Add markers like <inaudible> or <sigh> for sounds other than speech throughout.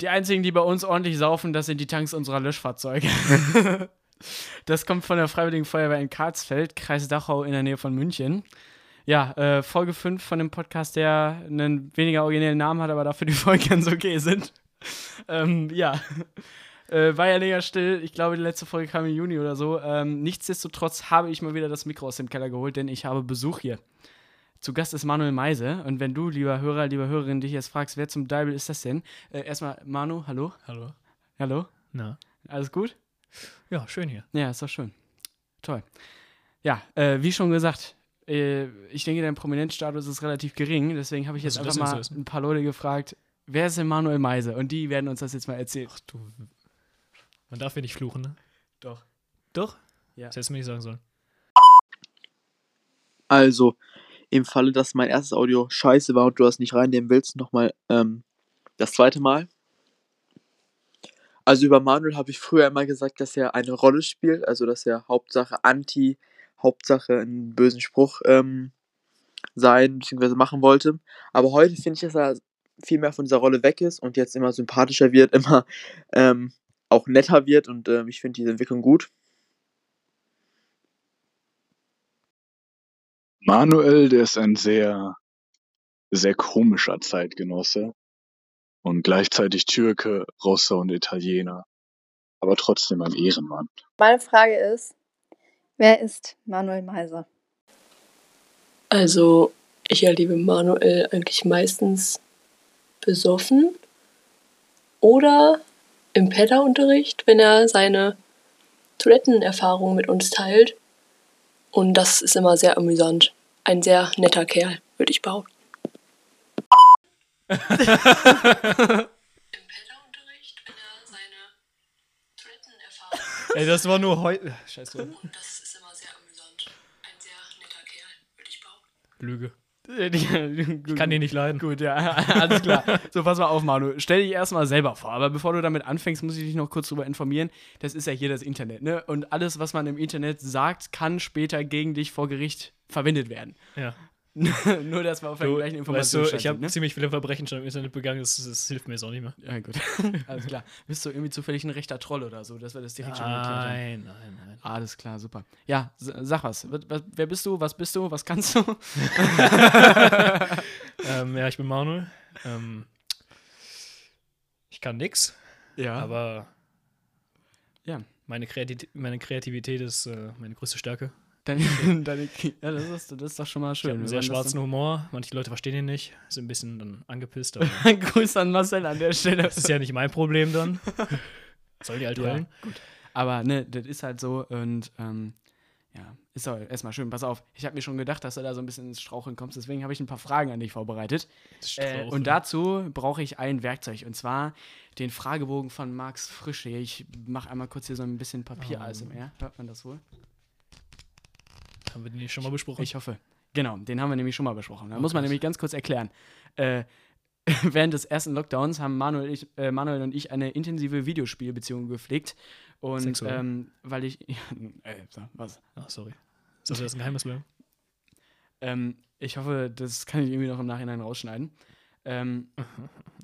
Die einzigen, die bei uns ordentlich saufen, das sind die Tanks unserer Löschfahrzeuge. <laughs> das kommt von der Freiwilligen Feuerwehr in Karlsfeld, Kreis Dachau in der Nähe von München. Ja, äh, Folge 5 von dem Podcast, der einen weniger originellen Namen hat, aber dafür die Folgen ganz okay sind. <laughs> ähm, ja. Äh, war ja länger still. Ich glaube, die letzte Folge kam im Juni oder so. Ähm, nichtsdestotrotz habe ich mal wieder das Mikro aus dem Keller geholt, denn ich habe Besuch hier. Zu Gast ist Manuel Meise. Und wenn du, lieber Hörer, lieber Hörerin, dich jetzt fragst, wer zum Deibel ist das denn? Äh, erstmal, Manu, hallo. Hallo. Hallo. Na. Alles gut? Ja, schön hier. Ja, ist doch schön. Toll. Ja, äh, wie schon gesagt, äh, ich denke, dein Prominenzstatus ist relativ gering. Deswegen habe ich jetzt Also einfach mal ein paar Leute gefragt, wer ist denn Manuel Meise? Und die werden uns das jetzt mal erzählen. Ach du. Man darf ja nicht fluchen, ne? Doch. Doch? Ja. Das hättest du mir nicht sagen sollen. Also, im Falle, dass mein erstes Audio scheiße war und du das nicht reinnehmen willst, nochmal ähm, das zweite Mal. Also über Manuel habe ich früher immer gesagt, dass er eine Rolle spielt, also dass er Hauptsache Anti, Hauptsache einen bösen Spruch ähm, sein bzw. machen wollte. Aber heute finde ich, dass er viel mehr von dieser Rolle weg ist und jetzt immer sympathischer wird, <laughs> immer ähm, auch netter wird und ähm, ich finde diese Entwicklung gut. Manuel, der ist ein sehr, sehr komischer Zeitgenosse und gleichzeitig Türke, Russe und Italiener, aber trotzdem ein Ehrenmann. Meine Frage ist, wer ist Manuel Meiser? Also, ich erlebe Manuel eigentlich meistens besoffen oder im Pedda-Unterricht, wenn er seine Toilettenerfahrungen mit uns teilt. Und das ist immer sehr amüsant. Ein sehr netter Kerl, würde ich behaupten. Im Pedda-Unterricht, wenn er seine Toilettenerfahrungen Ey, das war nur heute. Scheiße. und das ist immer sehr amüsant. Ein sehr netter Kerl, würde ich behaupten. Lüge. Ich kann den nicht leiden. Gut, ja, <laughs> alles klar. So, pass mal auf, Manu. Stell dich erstmal selber vor. Aber bevor du damit anfängst, muss ich dich noch kurz darüber informieren. Das ist ja hier das Internet, ne? Und alles, was man im Internet sagt, kann später gegen dich vor Gericht verwendet werden. Ja. <laughs> Nur, dass wir auf der gleichen weißt Information du, ich habe ne? ziemlich viele Verbrechen schon im Internet begangen, das, das hilft mir jetzt auch nicht mehr. Ja, gut. <laughs> alles klar. Bist du irgendwie zufällig ein rechter Troll oder so, dass wir das direkt schon geklärt haben? Nein, nein, nein. Alles klar, super. Ja, sag was. Wer bist du? Was bist du? Was kannst du? <laughs> ähm, ja, ich bin Manuel. Ähm, ich kann nix, Ja. aber Ja. meine, Kreati meine Kreativität ist äh, meine größte Stärke. Deine, <laughs> deine, ja, das ist, das ist doch schon mal Ich schön. habe einen sehr schwarzen Humor. Manche Leute verstehen ihn nicht, sind ein bisschen dann angepisst, <laughs> Grüß an Marcel an der Stelle. das ist ja nicht mein Problem dann. <laughs> Sollen die halt Ja, heulen? Aber ne, das ist halt so und ähm, ja, ist doch erstmal schön. Pass auf, ich habe mir schon gedacht, dass du da so ein bisschen ins Straucheln kommst, deswegen habe ich ein paar Fragen an dich vorbereitet. Äh, und dazu brauche ich ein Werkzeug und zwar den Fragebogen von Max Frische. Ich mache einmal kurz hier so ein bisschen Papier Oh. ASMR. Hört man das wohl? Haben wir den nicht schon mal besprochen? Ich hoffe. Genau, den haben wir nämlich schon mal besprochen. Da muss man nämlich ganz kurz erklären. Äh, <laughs> während des ersten Lockdowns haben Manuel, ich, äh, Manuel und ich eine intensive Videospielbeziehung gepflegt. Und ähm, weil ich. <laughs> äh, so, was? Ach, sorry. Soll das ein Geheimnis bleiben? Ähm, ich hoffe, das kann ich irgendwie noch im Nachhinein rausschneiden. Ähm, <laughs>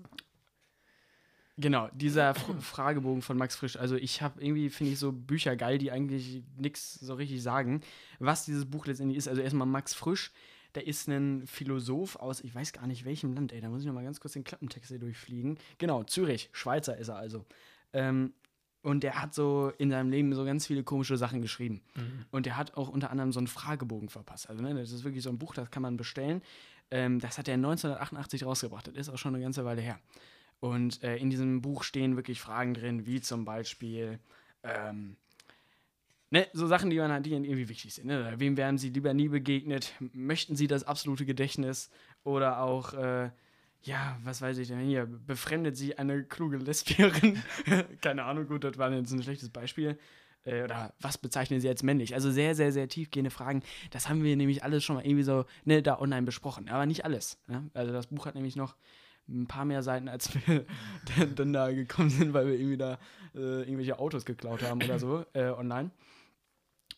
genau, dieser Fragebogen von Max Frisch. Also ich habe irgendwie, finde ich, so Bücher geil, die eigentlich nichts so richtig sagen, was dieses Buch letztendlich ist. Also erstmal Max Frisch, der ist ein Philosoph aus, ich weiß gar nicht welchem Land, ey, da muss ich noch mal ganz kurz den Klappentext hier durchfliegen. Genau, Zürich, Schweizer ist er also. Ähm, und der hat so in seinem Leben so ganz viele komische Sachen geschrieben. Und der hat auch unter anderem so einen Fragebogen verpasst. Also, ne, das ist wirklich so ein Buch, das kann man bestellen. Ähm, das hat er 1988 rausgebracht. Das ist auch schon eine ganze Weile her. Und äh, in diesem Buch stehen wirklich Fragen drin, wie zum Beispiel, ähm, ne, so Sachen, die, man, die irgendwie wichtig sind. Ne? Wem wären sie lieber nie begegnet? Möchten sie das absolute Gedächtnis? Oder auch, äh, ja, was weiß ich denn hier, befremdet sie eine kluge Lesbierin? <laughs> Keine Ahnung, gut, das war jetzt ein schlechtes Beispiel. Äh, oder was bezeichnen sie als männlich? Also sehr, sehr, sehr tiefgehende Fragen. Das haben wir nämlich alles schon mal irgendwie so, ne, da online besprochen. Aber nicht alles. Ne? Also das Buch hat nämlich noch ein paar mehr Seiten, als wir <laughs> dann, dann da gekommen sind, weil wir irgendwie da äh, irgendwelche Autos geklaut haben oder so <clears throat> äh, online.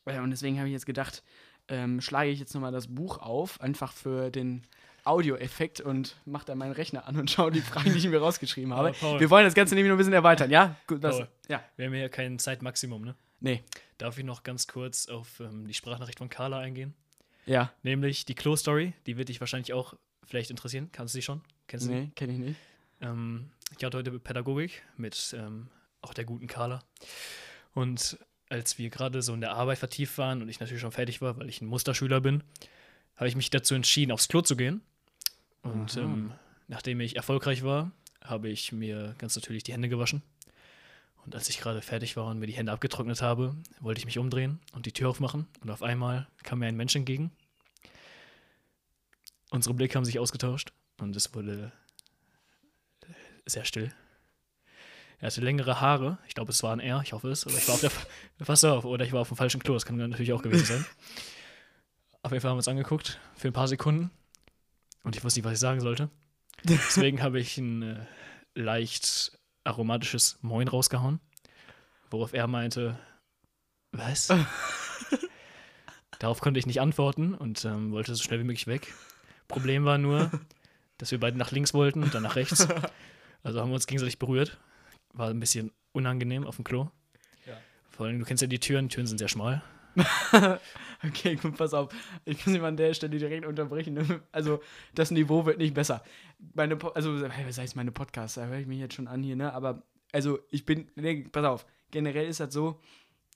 Äh, und deswegen habe ich jetzt gedacht, ähm, schlage ich jetzt nochmal das Buch auf, einfach für den Audioeffekt und mache dann meinen Rechner an und schaue die Fragen, die ich mir rausgeschrieben habe. Paul. Wir wollen das Ganze nämlich noch ein bisschen erweitern, ja? Gut, das, Paul. ja. Wir haben ja kein Zeitmaximum, ne? Nee, Darf ich noch ganz kurz auf ähm, die Sprachnachricht von Carla eingehen? Ja. Nämlich die Klo-Story. Die wird dich wahrscheinlich auch vielleicht interessieren. Kannst du die schon? Kennst du? Nee, kenne ich nicht. Ähm, ich hatte heute Pädagogik mit ähm, auch der guten Carla. Und als wir gerade so in der Arbeit vertieft waren und ich natürlich schon fertig war, weil ich ein Musterschüler bin, habe ich mich dazu entschieden, aufs Klo zu gehen. Und ähm, nachdem ich erfolgreich war, habe ich mir ganz natürlich die Hände gewaschen. Und als ich gerade fertig war und mir die Hände abgetrocknet habe, wollte ich mich umdrehen und die Tür aufmachen. Und auf einmal kam mir ein Mensch entgegen. Unsere Blicke haben sich ausgetauscht und es wurde sehr still. Er hatte längere Haare. Ich glaube, es waren er. Ich hoffe es. Oder ich war auf der. <laughs> Pass auf, oder ich war auf dem falschen Klo. Das kann natürlich auch gewesen sein. Auf jeden Fall haben wir uns angeguckt für ein paar Sekunden. Und ich wusste nicht, was ich sagen sollte. <laughs> Deswegen habe ich ein äh, leicht aromatisches Moin rausgehauen. Worauf er meinte, was? <laughs> Darauf konnte ich nicht antworten und ähm, wollte so schnell wie möglich weg. Problem war nur, dass wir beide nach links wollten und dann nach rechts. Also haben wir uns gegenseitig berührt. War ein bisschen unangenehm auf dem Klo. Ja. Vor allem, du kennst ja die Türen, Türen sind sehr schmal. <laughs> Okay, gut, pass auf. Ich muss ihn an der Stelle direkt unterbrechen. Also, das Niveau wird nicht besser. Meine, Po- also, was heißt meine Podcasts? Da höre ich mich jetzt schon an hier, ne? Aber, also, ich bin, nee, pass auf. Generell ist das so,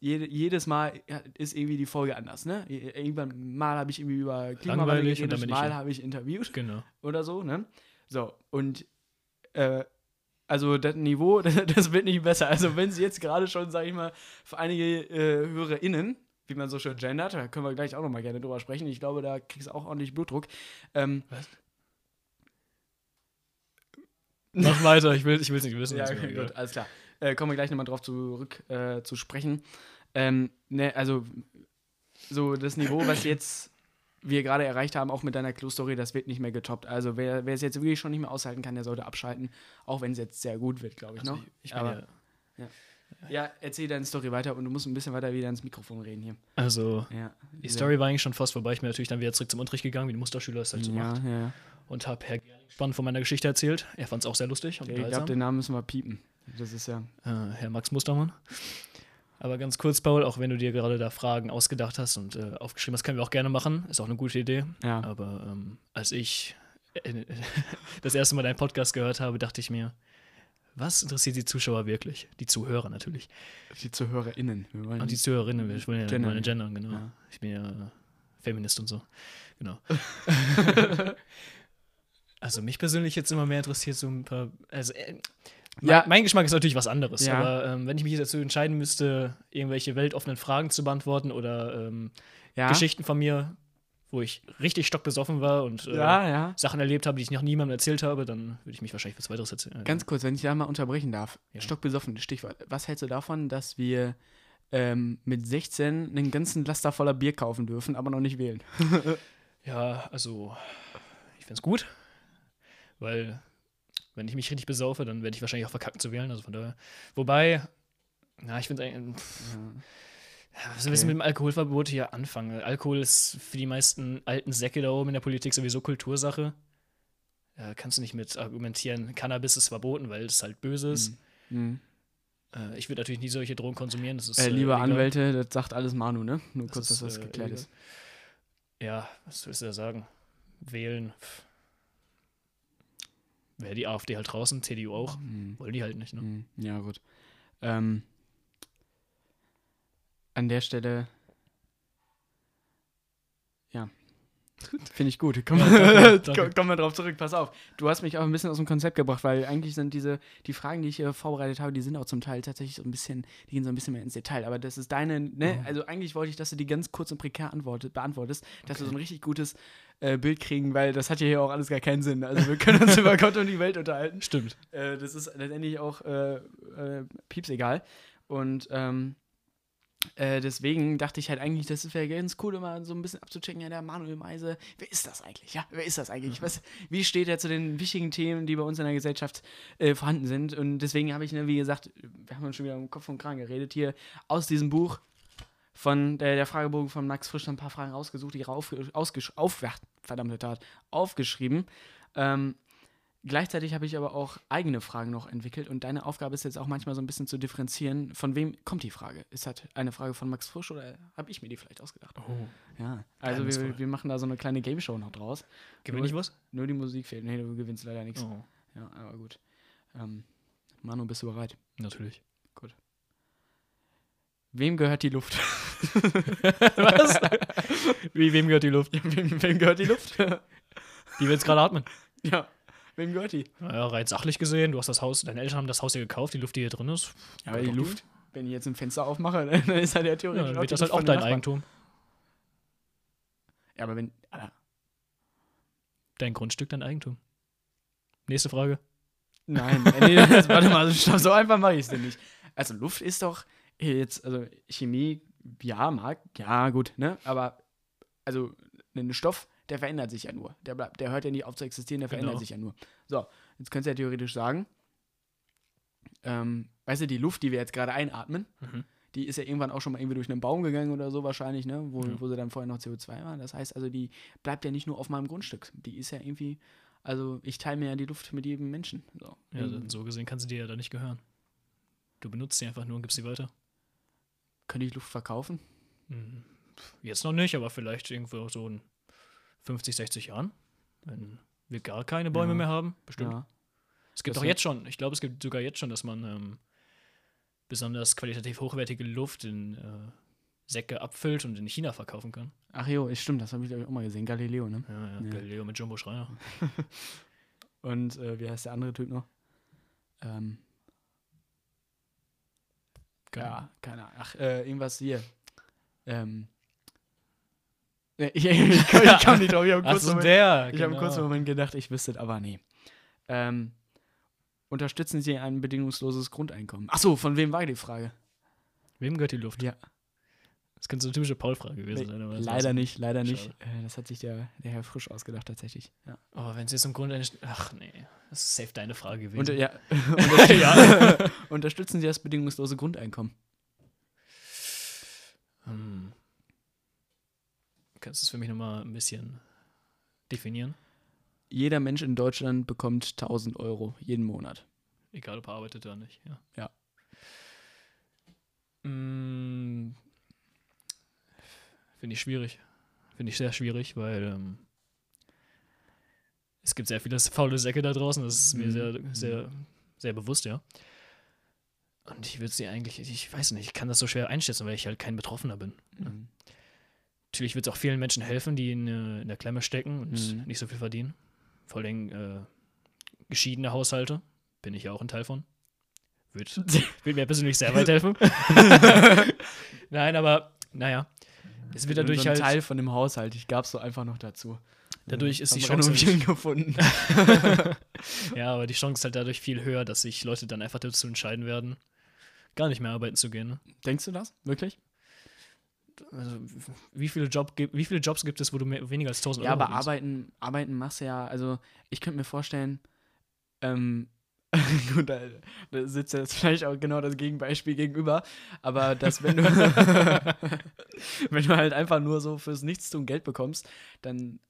jede, jedes Mal ist irgendwie die Folge anders, ne? Irgendwann mal habe ich irgendwie über Klimawandel geredet, ich mal habe ich interviewt Genau. oder so, ne? So, und äh, also das Niveau, das, <laughs> das wird nicht besser. Also wenn sie jetzt gerade schon, sage ich mal, für einige äh, HörerInnen, wie man so schön gendert, da können wir gleich auch nochmal gerne drüber sprechen. Ich glaube, da kriegst du auch ordentlich Blutdruck. Ähm, Was? <laughs> Mach weiter, ich will es ich will's nicht wissen. ja, egal. gut, alles klar. Äh, kommen wir gleich nochmal drauf zurück äh, zu sprechen. Ähm, ne, also so das Niveau, was jetzt wir gerade erreicht haben, auch mit deiner Clue-Story, das wird nicht mehr getoppt. Also wer, wer es jetzt wirklich schon nicht mehr aushalten kann, der sollte abschalten, auch wenn es jetzt sehr gut wird, glaube ich Also noch. ich, ich bin Aber- ja, Ja, erzähl deine Story weiter und du musst ein bisschen weiter wieder ins Mikrofon reden hier. also Ja. die Story war eigentlich schon fast vorbei. Ich bin natürlich dann wieder zurück zum Unterricht gegangen, wie ein Musterschüler es halt so Ja, macht. ja, ja. Und habe Herr Gerling spannend von meiner Geschichte erzählt. Er fand es auch sehr lustig und Ich glaube, den Namen müssen wir piepen. Das ist ja. äh, Herr Max Mustermann. Aber ganz kurz, Paul, auch wenn du dir gerade da Fragen ausgedacht hast und äh, aufgeschrieben hast, können wir auch gerne machen. Ist auch eine gute Idee. Ja. Aber ähm, als ich äh, <laughs> das erste Mal deinen Podcast gehört habe, dachte ich mir, was interessiert die Zuschauer wirklich? Die Zuhörer natürlich. Die ZuhörerInnen. Wir wollen Und die Zuhörerinnen, ich will ja Gendern. meine gendern, genau. Ja. Ich bin ja äh, Feminist und so. Genau. <laughs> <laughs> also mich persönlich jetzt immer mehr interessiert so ein paar, also äh, Ja. mein, mein Geschmack ist natürlich was anderes, Ja. aber ähm, wenn ich mich jetzt dazu entscheiden müsste, irgendwelche weltoffenen Fragen zu beantworten oder ähm, ja. Geschichten von mir, wo ich richtig stockbesoffen war und äh, Ja, ja. Sachen erlebt habe, die ich noch niemandem erzählt habe, dann würde ich mich wahrscheinlich was weiteres erzählen. Ganz kurz, wenn ich da mal unterbrechen darf. Ja. Stockbesoffen, Stichwort. Was hältst du davon, dass wir ähm, mit 16 einen ganzen Laster voller Bier kaufen dürfen, aber noch nicht wählen? <laughs> Ja, also ich finde es gut, weil wenn ich mich richtig besaufe, dann werde ich wahrscheinlich auch verkacken zu wählen. Also von daher. Wobei, na, ich finde eigentlich. pff, ja, Was willst du mit dem Alkoholverbot hier anfangen? Alkohol ist für die meisten alten Säcke da oben in der Politik sowieso Kultursache. Ja, kannst du nicht mit argumentieren, Cannabis ist verboten, weil es halt böse ist. Mhm. Äh, ich würde natürlich nie solche Drogen konsumieren. Das ist, Äh, äh, liebe illegal. Anwälte, das sagt alles Manu, ne? Nur Das kurz, dass das äh, geklärt ist. Ja, was willst du da sagen? Wählen. Wäre die AfD halt draußen, CDU auch. Mhm. Wollen die halt nicht, ne? Mhm. Ja, gut. Ähm, an der Stelle. Ja. Finde ich gut. <laughs> Kommen Ja, danke, komm, wir drauf zurück. Pass auf. Du hast mich auch ein bisschen aus dem Konzept gebracht, weil eigentlich sind diese, die Fragen, die ich hier vorbereitet habe, die sind auch zum Teil tatsächlich so ein bisschen, die gehen so ein bisschen mehr ins Detail. Aber das ist deine, ne? Also eigentlich wollte ich, dass du die ganz kurz und prekär antwortet, beantwortest, dass wir so ein richtig gutes äh, Bild kriegen, weil das hat ja hier auch alles gar keinen Sinn. Also wir können uns <laughs> über Gott und die Welt unterhalten. Stimmt. Äh, das ist letztendlich auch äh, äh, pieps egal. Und ähm, äh, deswegen dachte ich halt eigentlich, das wäre ganz cool, immer so ein bisschen abzuchecken, ja, der Manuel Meise, wer ist das eigentlich? Ja, wer ist das eigentlich? Was, wie steht er zu den wichtigen Themen, die bei uns in der Gesellschaft äh, vorhanden sind? Und deswegen habe ich, ne, wie gesagt, wir haben uns schon wieder um Kopf und Kragen geredet, hier aus diesem Buch von der, der Fragebogen von Max Frisch ein paar Fragen rausgesucht, die ausgesch, auf, verdammte Tat, aufgeschrieben. Ähm, gleichzeitig habe ich aber auch eigene Fragen noch entwickelt und deine Aufgabe ist jetzt auch manchmal so ein bisschen zu differenzieren, von wem kommt die Frage? Ist das eine Frage von Max Frisch oder habe ich mir die vielleicht ausgedacht? Oh. Ja, also wir, wir machen da so eine kleine Game Show noch draus. Gewinne ich was? Nur die Musik fehlt. Nee, du gewinnst leider nichts. Oh, Ja, aber gut. Ähm, Manu, bist du bereit? natürlich. Wem gehört die Luft? <laughs> Was? Wie, wem gehört die Luft? <laughs> wem, wem gehört die Luft? Die will jetzt gerade atmen. ja, wem gehört die? Naja, rein sachlich gesehen, du hast das Haus, deine Eltern haben das Haus hier gekauft, die Luft, die hier drin ist. Ja, aber die Luft, wenn ich jetzt ein Fenster aufmache, <laughs> dann ist halt ja Ja, theoretisch dann auch wird das halt auch dein Nachbarn. Eigentum. Ja, aber wenn. Alter, Dein Grundstück, dein Eigentum. Nächste Frage. Nein, äh, nee, das, <laughs> warte mal, so einfach mache ich es denn nicht. Also Luft ist doch jetzt, also Chemie, ja, mag, ja, gut, ne? Aber also ein Stoff, der verändert sich ja nur. Der, bleibt, der hört ja nicht auf zu existieren, der verändert Genau. sich ja nur. So, jetzt könntest du ja theoretisch sagen, ähm, weißt du, die Luft, die wir jetzt gerade einatmen, Mhm. die ist ja irgendwann auch schon mal irgendwie durch einen Baum gegangen oder so wahrscheinlich, ne? Wo, Ja. wo sie dann vorher noch CO2 war. Das heißt also, die bleibt ja nicht nur auf meinem Grundstück. Die ist ja irgendwie, also ich teile mir ja die Luft mit jedem Menschen. So. Ja, dann so gesehen kann sie dir ja da nicht gehören. Du benutzt sie einfach nur und gibst sie weiter. Könnte ich Luft verkaufen? Hm, Jetzt noch nicht, aber vielleicht irgendwo so in 50, 60 Jahren. Wenn wir gar keine Bäume Ja. mehr haben. Bestimmt. Ja. Es gibt Das auch jetzt schon, ich glaube, es gibt sogar jetzt schon, dass man ähm, besonders qualitativ hochwertige Luft in äh, Säcke abfüllt und in China verkaufen kann. Ach jo, ist stimmt, das habe ich auch mal gesehen. Galileo, ne? Ja, ja, Ja. Galileo mit Jumbo Schreiner. <laughs> Und äh, wie heißt der andere Typ noch? Ähm, ja, keine Ahnung. Ach, äh, irgendwas hier. Ähm. Nee, Ich, <laughs> ich, komm, ich kam nicht drauf. Ich habe kurz, so, Moment- der. ich hab einen genau. kurzen Moment gedacht, ich wüsste es, aber nee. Ähm, unterstützen Sie ein bedingungsloses Grundeinkommen? Ach so, von wem war die Frage? Wem gehört die Luft? Ja. Das könnte so eine typische Paul-Frage gewesen sein. aber leider nicht, leider nicht. Schade. Äh, das hat sich der, der Herr Frisch ausgedacht, tatsächlich. Ja. Oh, wenn es jetzt im Grunde. Ach nee, das ist safe deine Frage gewesen. Und, ja, <laughs> <laughs> ja. Unterstützen Sie das bedingungslose Grundeinkommen? Hm. Kannst du es für mich nochmal ein bisschen definieren? Jeder Mensch in Deutschland bekommt 1000 Euro jeden Monat. Egal, ob er arbeitet oder nicht. Ja. Ja. Mm, Finde ich schwierig. Finde ich sehr schwierig, weil ähm, es gibt sehr viele faule Säcke da draußen. Das ist mir Mhm. sehr, sehr, sehr bewusst, ja. Und ich würde sie eigentlich, ich weiß nicht, ich kann das so schwer einschätzen, weil ich halt kein Betroffener bin. Mhm. Natürlich wird es auch vielen Menschen helfen, die in, äh, in der Klemme stecken und Mhm. nicht so viel verdienen. Vor allem äh, geschiedene Haushalte. Bin ich ja auch ein Teil von. Wird, <laughs> wird mir persönlich sehr weit helfen. <laughs> Nein, aber naja. Es wird dadurch so ein halt. Teil von dem Haushalt. Ich gab es so einfach noch dazu. Dadurch ist die Chance Renovierung gefunden. <laughs> ja, aber die Chance ist halt dadurch viel höher, dass sich Leute dann einfach dazu entscheiden werden, gar nicht mehr arbeiten zu gehen. Ne? Denkst du das? Wirklich? Also, wie viele, Job, wie viele Jobs gibt es, wo du mehr, weniger als 1000 Ja, Euro aber verdienst? arbeiten, arbeiten machst du ja, also ich könnte mir vorstellen, ähm, <laughs> gut, da, da sitzt jetzt vielleicht auch genau das Gegenbeispiel gegenüber, aber dass wenn du, <laughs> <laughs> wenn du halt einfach nur so fürs Nichtstun Geld bekommst, dann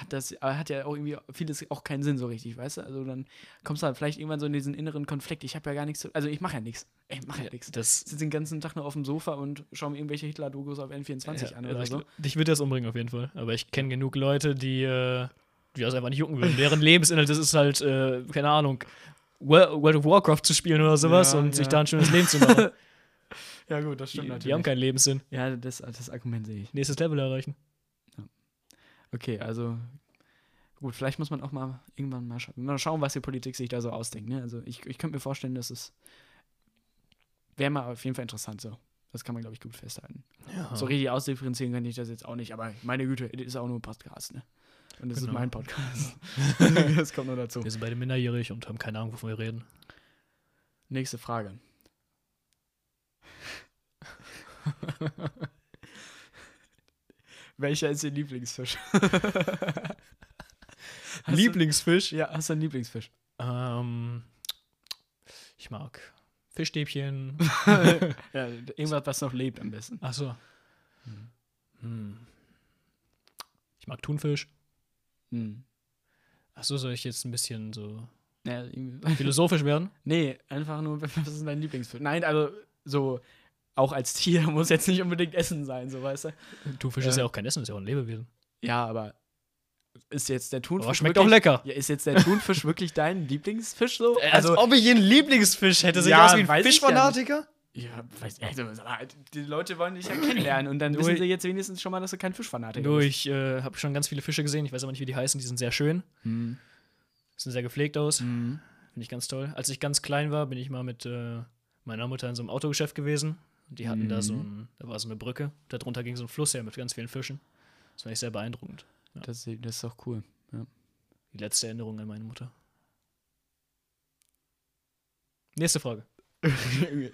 hat das hat ja auch irgendwie vieles auch keinen Sinn so richtig, weißt du? Also dann kommst du halt vielleicht irgendwann so in diesen inneren Konflikt. Ich habe ja gar nichts zu, also ich mache ja nichts. Ich mache ja nichts. Das, sitze den ganzen Tag nur auf dem Sofa und schaue mir irgendwelche Hitler-Dokus auf N24 ja, an also oder ich, so. Dich wird das umbringen auf jeden Fall. Aber ich kenne genug Leute, die, äh, die das einfach nicht jucken würden. Deren <laughs> Lebensinhalt das ist halt, äh, keine Ahnung, Wo- World of Warcraft zu spielen oder sowas Ja, und sich ja. da ein schönes Leben zu machen. <laughs> Ja gut, das die, die haben keinen Lebenssinn. Ja, das, das Argument sehe ich. Nächstes Level erreichen. Okay, also gut, vielleicht muss man auch mal irgendwann mal, scha mal schauen, was die Politik sich da so ausdenkt. Ne? Also ich, ich könnte mir vorstellen, dass es wäre mal auf jeden Fall interessant so. Das kann man, glaube ich, gut festhalten. Ja. So richtig ausdifferenzieren könnte ich das jetzt auch nicht, aber meine Güte, es ist auch nur ein Podcast, ne? Und das Genau. ist mein Podcast. <laughs> <laughs> das kommt nur dazu. Wir sind beide minderjährig und haben keine Ahnung, wovon wir reden. Nächste Frage. <laughs> Welcher ist Ihr Lieblingsfisch? <laughs> Hast du- Lieblingsfisch? Ja, hast du einen Lieblingsfisch? Ähm, ich mag Fischstäbchen. <laughs> ja, irgendwas, was noch lebt am besten. Achso. Hm. Ich mag Thunfisch. Hm. Achso, soll ich jetzt ein bisschen so Ja, philosophisch werden? <laughs> nee, einfach nur, was ist dein Lieblingsfisch? Nein, also so auch als Tier <laughs> muss jetzt nicht unbedingt Essen sein, so weißt du. Thunfisch Äh, ist ja auch kein Essen, ist ja auch ein Lebewesen. Ja, aber ist jetzt der Thunfisch Aber schmeckt wirklich, auch lecker. Ja, ist jetzt der Thunfisch wirklich dein Lieblingsfisch so? Also, ob ich einen Lieblingsfisch hätte, sehe ich Ja, aus wie ein ja Fischfanatiker? Ja, weiß also, aber die Leute wollen dich ja kennenlernen und dann Nur- wissen sie jetzt wenigstens schon mal, dass du kein Fischfanatiker Nur bist. ich äh, habe schon ganz viele Fische gesehen, ich weiß aber nicht, wie die heißen, die sind sehr schön, Mhm. sehen sehr gepflegt aus, Mhm. finde ich ganz toll. Als ich ganz klein war, bin ich mal mit äh, meiner Mutter in so einem Autogeschäft gewesen. Und die hatten da so ein, da war so eine Brücke, darunter ging so ein Fluss her mit ganz vielen Fischen. Das fand ich sehr beeindruckend. Das, das ist doch cool. Die letzte Erinnerung an meine Mutter. Nächste Frage. <laughs>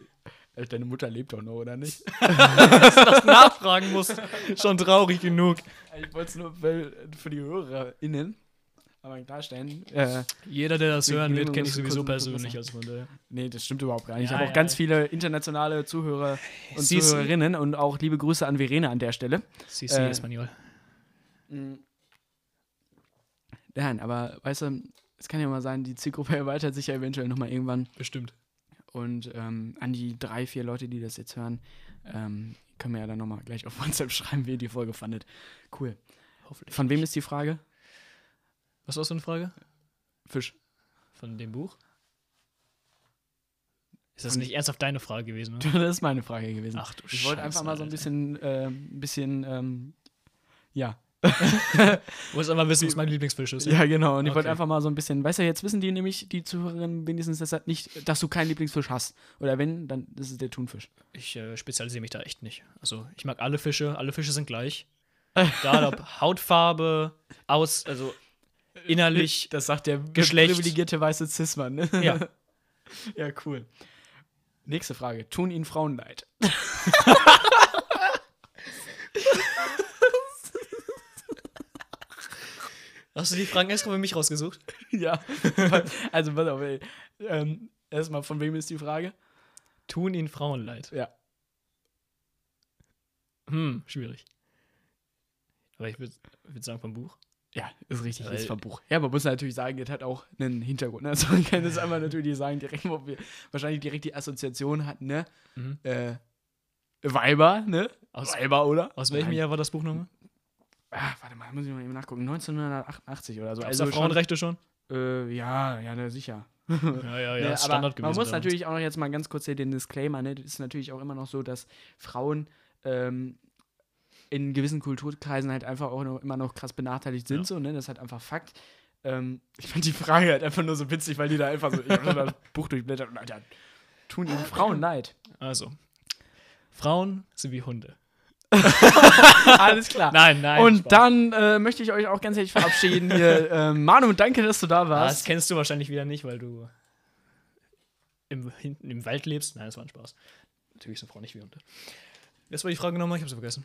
Deine Mutter lebt doch noch, oder nicht? <laughs> das nachfragen muss. Schon traurig genug. Ich wollte es nur für die HörerInnen aber klarstellen. Äh, Jeder, der das hören wird, kenne ich sowieso persönlich. Also von daher. nee, das stimmt überhaupt gar nicht. ich Ja, habe auch ja, ganz ja. viele internationale Zuhörer und Sie- Zuhörerinnen und auch liebe Grüße an Verena an der Stelle. Sí, sí, Äh, Espanol. Nein, aber weißt du, es kann ja mal sein, die Zielgruppe <laughs> erweitert sich ja eventuell nochmal irgendwann. Bestimmt. Und ähm, an die drei, vier Leute, die das jetzt hören, ähm, können wir ja dann nochmal gleich auf <laughs> WhatsApp schreiben, wie ihr die Folge fandet. Cool. Hoffentlich. Von wem ist die Frage? Was war so eine Frage? Fisch. Von dem Buch? Ist das nicht ernsthaft deine Frage gewesen? Oder? <laughs> Das ist meine Frage gewesen. Ach du ich wollte einfach mal so ein bisschen, äh, ein bisschen, ähm, ja. <laughs> Du musst aber wissen, was mein Lieblingsfisch ist. Ja, genau. Und ich wollte Okay. einfach mal so ein bisschen, weißt du, jetzt wissen die nämlich, die Zuhörerinnen wenigstens deshalb nicht, dass du keinen Lieblingsfisch hast. Oder wenn, dann ist es der Thunfisch. Ich äh, spezialisiere mich da echt nicht. Also ich mag alle Fische, alle Fische sind gleich. <laughs> Egal ob Hautfarbe, aus, also innerlich. <laughs> Das sagt der Geschlecht. privilegierte weiße Cis-Mann. Ne? <laughs> Ja. ja, cool. Nächste Frage. Tun ihnen Frauen leid? <laughs> Hast du die Fragen extra für mich rausgesucht? ja. Also, pass auf, ey. Ähm, erstmal, von wem ist die Frage? Tun ihnen Frauen leid. Ja. Hm, schwierig. Aber ich würde würd sagen vom Buch. Ja, ist richtig, ist vom Buch. Ja, man muss natürlich sagen, das hat auch einen Hintergrund. ne? Also man kann das einmal natürlich sagen, direkt, wo wir wahrscheinlich direkt die Assoziation hatten, ne? Mhm. Äh, Weiber, ne? Aus, Weiber, oder? aus welchem Nein. Jahr war das Buch nochmal? Ah, warte mal, muss ich mal eben nachgucken. 1988 oder so. Also schon- Frauenrechte schon? Äh, ja, ja, na, sicher. Ja, ja, ja, <laughs> Ne, Standard gewesen. man muss natürlich auch noch jetzt mal ganz kurz hier den Disclaimer, ne? Das ist natürlich auch immer noch so, dass Frauen ähm, in gewissen Kulturkreisen halt einfach auch noch, immer noch krass benachteiligt sind, Ja. so, ne? Das ist halt einfach Fakt. Ähm, ich fand die Frage halt einfach nur so witzig, weil die da einfach so, ich hab so das Buch durchblättert und Alter, tun ihnen Frauen leid. Also, Frauen sind wie Hunde. <laughs> Alles klar. Nein, nein. und Spaß. dann äh, möchte ich euch auch ganz herzlich verabschieden hier. ähm, Manu, danke, dass du da Ah, das warst. kennst du wahrscheinlich wieder nicht, weil du im, hinten im Wald lebst. Nein, das war ein Spaß. Natürlich sind Frauen nicht wie Hunde. Jetzt war die Frage nochmal, ich habe sie vergessen.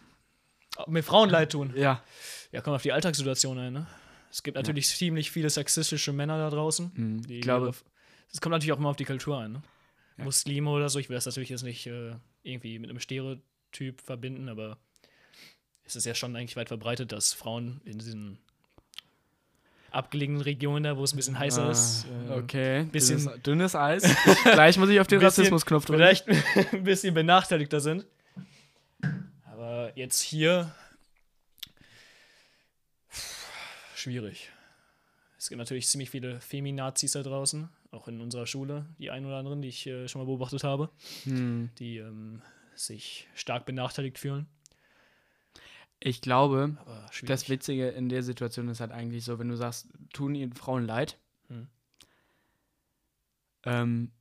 Mir Frauen leid tun? ja. Ja, kommt auf die Alltagssituation ein, ne? Es gibt natürlich ziemlich viele sexistische Männer da draußen. Hm, die ich glaube, Es kommt natürlich auch immer auf die Kultur ein, ne? Ja. Muslime oder so, ich will das natürlich jetzt nicht äh, irgendwie mit einem Stereotyp verbinden, aber es ist ja schon eigentlich weit verbreitet, dass Frauen in diesen abgelegenen Regionen da, wo es ein bisschen heißer Ah, ist, äh, okay. bisschen- dünnes, dünnes Eis. Ich, gleich muss ich auf den <laughs> Rassismusknopf drücken. vielleicht <laughs> ein bisschen benachteiligter sind. Aber jetzt hier schwierig. Es gibt natürlich ziemlich viele Feminazis da draußen, auch in unserer Schule, die ein oder anderen, die ich äh, schon mal beobachtet habe, Hm. die ähm, sich stark benachteiligt fühlen. Ich glaube, das Witzige in der Situation ist halt eigentlich so, wenn du sagst, tun ihnen Frauen leid. Hm. Ähm,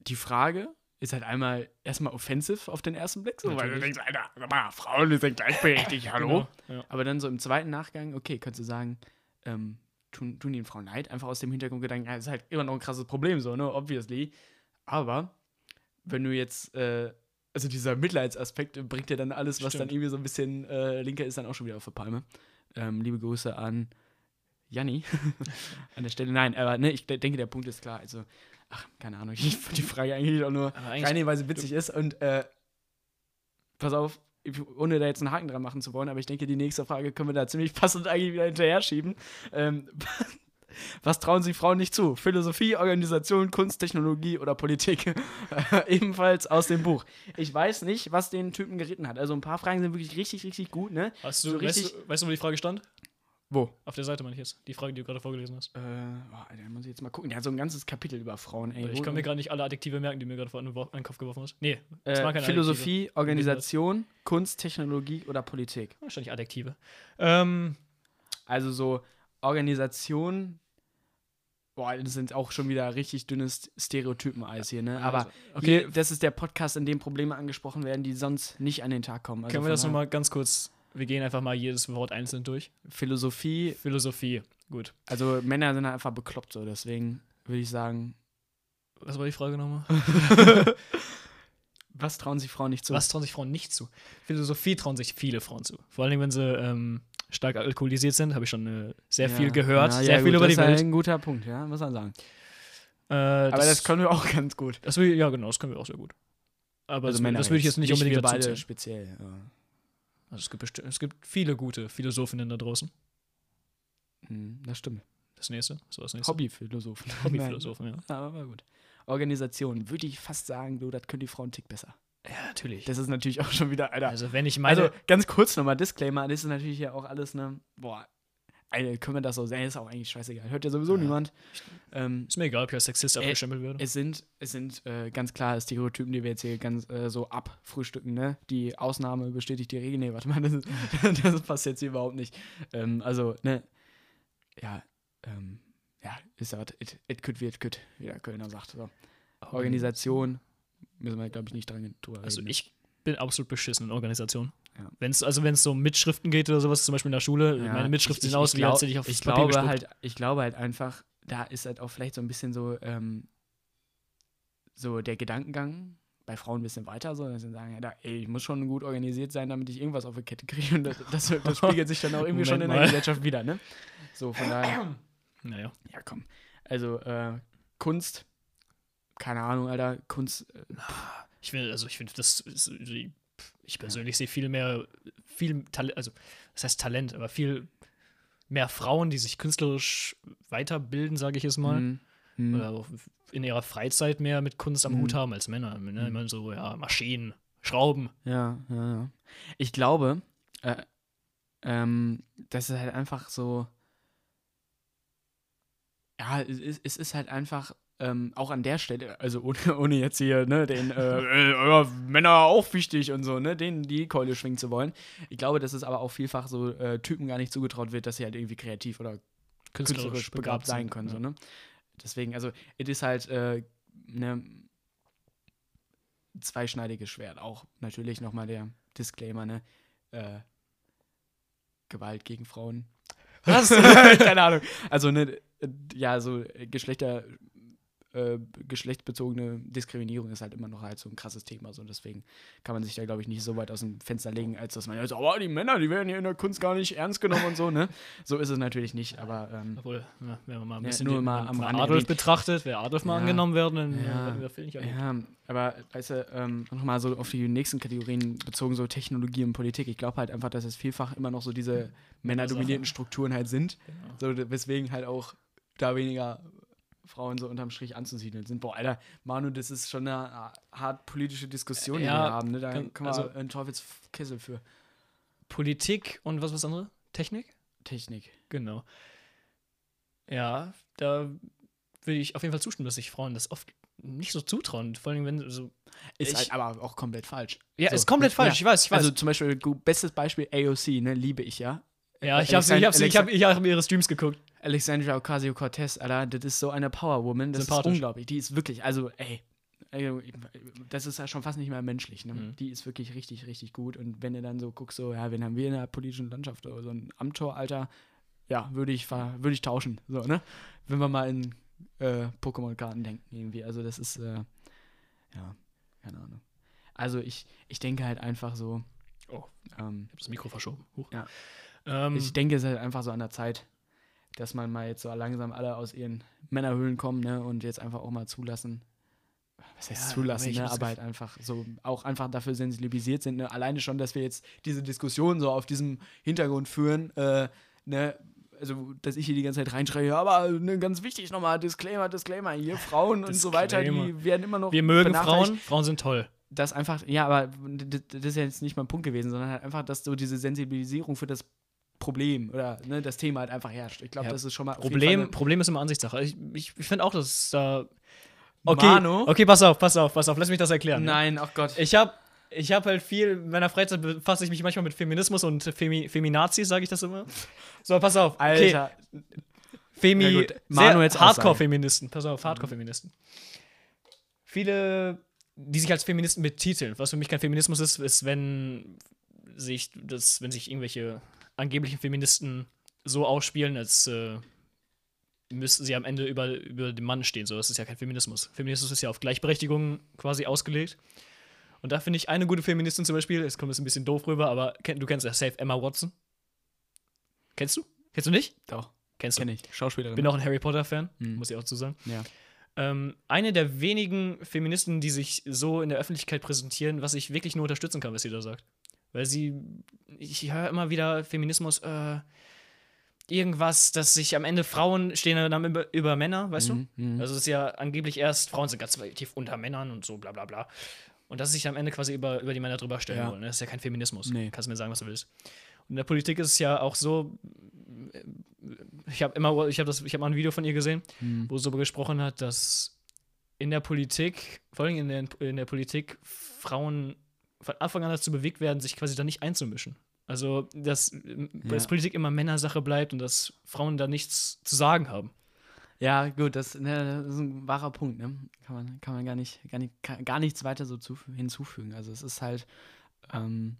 die Frage ist halt einmal erstmal offensive auf den ersten Blick, so, weil du denkst, Alter, mal, Frauen sind gleichberechtigt, <laughs> hallo. Genau, ja. Aber dann so im zweiten Nachgang, okay, kannst du sagen, ähm, tun, tun ihnen Frauen leid, einfach aus dem Hintergrund gedanken, ja, ist halt immer noch ein krasses Problem, so, ne, obviously. Aber wenn du jetzt, äh, also dieser Mitleidsaspekt bringt dir dann alles, was dann Stimmt. irgendwie so ein bisschen äh, linker ist, dann auch schon wieder auf der Palme. Ähm, liebe Grüße an Janni <laughs> an der Stelle. Nein, aber ne, ich de- denke, der Punkt ist klar. Also, ach, keine Ahnung, ich fand die Frage eigentlich auch nur reinnehmen, weil sie witzig ist und äh, pass auf, ohne da jetzt einen Haken dran machen zu wollen, aber ich denke, die nächste Frage können wir da ziemlich passend eigentlich wieder hinterher schieben. Ähm, <laughs> was trauen sich Frauen nicht zu? Philosophie, Organisation, Kunst, Technologie oder Politik? <laughs> Ebenfalls aus dem Buch. Ich weiß nicht, was den Typen geritten hat. Also ein paar Fragen sind wirklich richtig, richtig gut, ne? Hast du, So weißt, richtig- du, weißt du, wo die Frage stand? Wo? Auf der Seite meine ich jetzt. Die Frage, die du gerade vorgelesen hast. Äh, boah, Alter, muss ich jetzt mal gucken. Der hat so ein ganzes Kapitel über Frauen, ey. ich kann mir gerade nicht alle Adjektive merken, die mir gerade vor in den Kopf geworfen hast. Nee, das äh, waren keine Philosophie, Organisation, Kunst, Technologie oder Politik. Adjektive. Wahrscheinlich Adjektive. Ähm, Also so Organisation, boah, das sind auch schon wieder richtig dünnes Stereotypen-Eis hier, ne? Aber Also, okay. hier, das ist der Podcast, in dem Probleme angesprochen werden, die sonst nicht an den Tag kommen. Also können wir das nochmal ganz kurz, wir gehen einfach mal jedes Wort einzeln durch. Philosophie, Philosophie, gut. also Männer sind halt einfach bekloppt so, deswegen würde ich sagen, Was war die Frage nochmal? <laughs> was trauen sich Frauen nicht zu? Was trauen sich Frauen nicht zu? Philosophie trauen sich viele Frauen zu. Vor allem, wenn sie ähm, stark alkoholisiert sind, habe ich schon äh, sehr Ja, viel gehört, ja, sehr ja, viel gut, über das die ist halt Welt. ein guter Punkt, ja, muss man sagen. Äh, Aber das können wir auch <laughs> ganz gut. das ja, genau, das können wir auch sehr gut. Aber das, das würde ich jetzt nicht unbedingt wir beide speziell. Ja. Also es, gibt es gibt viele gute Philosophinnen da draußen. Hm, das stimmt. Das nächste, so das nächste. Hobbyphilosophen. <laughs> Hobbyphilosophen, ja. Aber war gut. Organisation, würde ich fast sagen, du, das können die Frauen einen Tick besser. Ja, natürlich. Das ist natürlich auch schon wieder, Alter. also wenn ich meine, Also ganz kurz nochmal Disclaimer, das ist natürlich hier auch alles, ne, boah, Alter, können wir das so sehen, ist auch eigentlich scheißegal. Hört ja sowieso Ja. niemand. Ähm, ist mir egal, ob ich als Sexist Äh, abgestempelt werde. es sind, es sind äh, ganz klar Stereotypen, die wir jetzt hier ganz äh, so abfrühstücken, ne? Die Ausnahme bestätigt die Regel. Nee, warte mal, das, ist, <laughs> das passt jetzt hier überhaupt nicht. Ähm, also, ne, ja, ähm, ja, ist ja, it, it could, it could, wie der Kölner sagt. So. Organisation, müssen wir, glaube ich, nicht dran drüber Also reden. ne? ich absolut beschissen in Organisation. Ja. Wenn's, also wenn es so um Mitschriften geht oder sowas, zum Beispiel in der Schule, Ja, meine Mitschriften sehen aus, wie als hätte ich auf ich Papier glaube gespuckt. halt, ich glaube halt einfach, da ist halt auch vielleicht so ein bisschen so, ähm, so der Gedankengang bei Frauen ein bisschen weiter, so, dass sie sagen, ja, da, ey, ich muss schon gut organisiert sein, damit ich irgendwas auf die Kette kriege. <laughs> Und das, das, das <laughs> spiegelt sich dann auch irgendwie schon in der mal. Gesellschaft wieder, ne? So, von daher, Naja. ja, komm. Also, äh, Kunst, keine Ahnung, Alter, Kunst, äh, Ich will, also ich finde, das ist, ich persönlich sehe viel mehr, viel Talent, also das heißt Talent, aber viel mehr Frauen, die sich künstlerisch weiterbilden, sage ich jetzt mal, hm, hm. oder auch in ihrer Freizeit mehr mit Kunst am Mhm. Hut haben als Männer. Ne? Mhm. Immer so, ja, Maschinen, Schrauben. Ja, ja, ja. Ich glaube, äh, ähm, das ist halt einfach so. Ja, es es ist halt einfach ähm, auch an der Stelle, also ohne, <laughs> ohne jetzt hier, ne, den äh, äh, Männer auch wichtig und so, ne, denen die Keule schwingen zu wollen. Ich glaube, dass es aber auch vielfach so äh, Typen gar nicht zugetraut wird, dass sie halt irgendwie kreativ oder künstlerisch begabt sein können. ja. So, ne? Deswegen, also, es ist halt äh, ne zweischneidiges Schwert. Auch natürlich nochmal der Disclaimer, ne? Äh, Gewalt gegen Frauen. <laughs> Was? <laughs> Keine Ahnung. Also, ne, ja, so äh, Geschlechter. Äh, geschlechtsbezogene Diskriminierung ist halt immer noch halt so ein krasses Thema. So deswegen kann man sich da, glaube ich, nicht so weit aus dem Fenster legen, als dass man jetzt, aber die Männer, die werden hier in der Kunst gar nicht ernst genommen und so, ne? So ist es natürlich nicht, aber ähm, Obwohl, ja, wenn man mal ein Ja, bisschen nur den- mal am Adolf erwähnt. betrachtet, wäre Adolf mal Ja. angenommen werden, dann Ja. hätten wir völlig erlebt. Ja, aber weißt du, ähm, nochmal so auf die nächsten Kategorien bezogen, so Technologie und Politik. Ich glaube halt einfach, dass es vielfach immer noch so diese männerdominierten Strukturen halt sind. Genau. So, weswegen halt auch da weniger Frauen so unterm Strich anzusiedeln sind. Boah, Alter, Manu, das ist schon eine äh, hart politische Diskussion, die wir Ja, haben. Ne? Da kann- können wir also- einen Teufelskessel für. Politik und was was andere? Technik? Technik. Genau. Ja, da will ich auf jeden Fall zustimmen, dass sich Frauen das oft nicht so zutrauen. Vor allem, wenn so. Ist Ich- halt aber auch komplett falsch. Ja, So, ist komplett ja. falsch, ich weiß, ich weiß. Also zum Beispiel, bestes Beispiel AOC, ne, liebe ich ja. Ja, ich habe ich hab, ich hab, ich hab ihre Streams geguckt. Alexandra Ocasio-Cortez, Alter, das ist so eine Powerwoman, das ist unglaublich. Die ist wirklich, also, ey, das ist ja schon fast nicht mehr menschlich, ne? Mhm. Die ist wirklich richtig, richtig gut. Und wenn du dann so guckst, so, ja, wen haben wir in der politischen Landschaft? Oder so ein Amtor, Alter, ja, würde ich, würde ich tauschen, so, ne? Wenn wir mal in äh, Pokémon-Karten denken, irgendwie. Also, das ist, äh, ja, keine Ahnung. Also, ich, ich denke halt einfach so, Oh. ähm, Ich habe das Mikro verschoben. Huch. Ja. Ähm, ich denke, es ist halt einfach so an der Zeit, dass man mal jetzt so langsam alle aus ihren Männerhöhlen kommen, ne, und jetzt einfach auch mal zulassen, was heißt Ja, zulassen, aber ne? aber halt einfach so, auch einfach dafür sensibilisiert sind. Ne? Alleine schon, dass wir jetzt diese Diskussion so auf diesem Hintergrund führen, äh, ne? Also, dass ich hier die ganze Zeit reinschreie, aber ne, ganz wichtig nochmal, Disclaimer, Disclaimer, hier Frauen und so weiter, die werden immer noch Wir mögen. Frauen, Frauen sind toll. Das einfach, ja, aber das ist ja jetzt nicht mein Punkt gewesen, sondern halt einfach, dass so diese Sensibilisierung für das Problem oder ne, das Thema halt einfach herrscht. Ich glaube, Ja, das ist schon mal Problem, Problem ist immer Ansichtssache. Ich, ich, ich finde auch, dass da. Okay, Manu? okay, pass auf, pass auf, pass auf, lass mich das erklären. ne? Nein, ach Gott. Ich habe ich hab halt viel, in meiner Freizeit befasse ich mich manchmal mit Feminismus und Femi, Feminazis, sage ich das immer. So, pass auf. Okay. Alter, Femi, jetzt Aussage. Hardcore-Feministen. Pass auf, Hardcore-Feministen. Viele, die sich als Feministen betiteln. Was für mich kein Feminismus ist, ist, wenn sich das, wenn sich irgendwelche angeblichen Feministen so ausspielen, als äh, müssten sie am Ende über, über den Mann stehen. So, das ist ja kein Feminismus. Feminismus ist ja auf Gleichberechtigung quasi ausgelegt. Und da finde ich eine gute Feministin zum Beispiel, jetzt kommt es ein bisschen doof rüber, aber kenn, du kennst ja safe Emma Watson. Kennst du? Kennst du nicht? Doch, Kennst du? kenne ich. Schauspielerin. Bin auch ein Harry Potter-Fan, Mhm. muss ich auch zu sagen. Ja. Ähm, eine der wenigen Feministen, die sich so in der Öffentlichkeit präsentieren, was ich wirklich nur unterstützen kann, was sie da sagt. Weil sie, ich höre immer wieder Feminismus, äh, irgendwas, dass sich am Ende Frauen stehen dann über, über Männer, weißt Mhm, du? mhm. Also es ist ja angeblich erst, Frauen sind ganz tief unter Männern und so, bla bla bla. Und dass sie sich am Ende quasi über, über die Männer drüber stellen Ja. wollen. ne? Das ist ja kein Feminismus. Nee. Kannst du mir sagen, was du willst. Und in der Politik ist es ja auch so, ich habe immer, ich habe das, ich habe mal ein Video von ihr gesehen, Mhm. wo sie darüber gesprochen hat, dass in der Politik, vor allem in der, in der Politik, Frauen von Anfang an dazu bewegt werden, sich quasi da nicht einzumischen. Also, dass, dass Politik immer Männersache bleibt und dass Frauen da nichts zu sagen haben. Ja, gut, das, ne, das ist ein wahrer Punkt, ne? Kann man, kann man gar nicht, gar nicht, gar nichts weiter so zu, hinzufügen. Also es ist halt, ähm,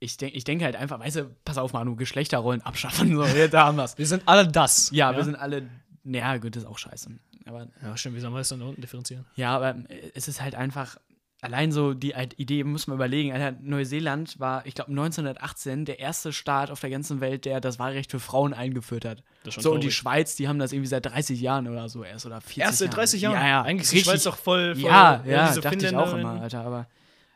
ich, denk, ich denke halt einfach, weißt du, pass auf, Manu, Geschlechterrollen abschaffen, so, ja, da haben wir's. Wir sind alle das. Ja, wir sind alle, naja, gut, das ist auch scheiße. Aber Ja, stimmt, wie sollen wir das dann da unten differenzieren? Ja, aber äh, es ist halt einfach, allein so die Idee, muss man überlegen, Alter, Neuseeland war, ich glaube, 1918 der erste Staat auf der ganzen Welt, der das Wahlrecht für Frauen eingeführt hat. Das So, und die traurig. Schweiz, die haben das irgendwie seit 30 Jahren oder so erst oder 40 Erst seit 30 Jahren? Ja, ja. Eigentlich ist die. Schweiz doch voll. voll Ja, ja, dachte ich Finnländer- auch immer, Alter, aber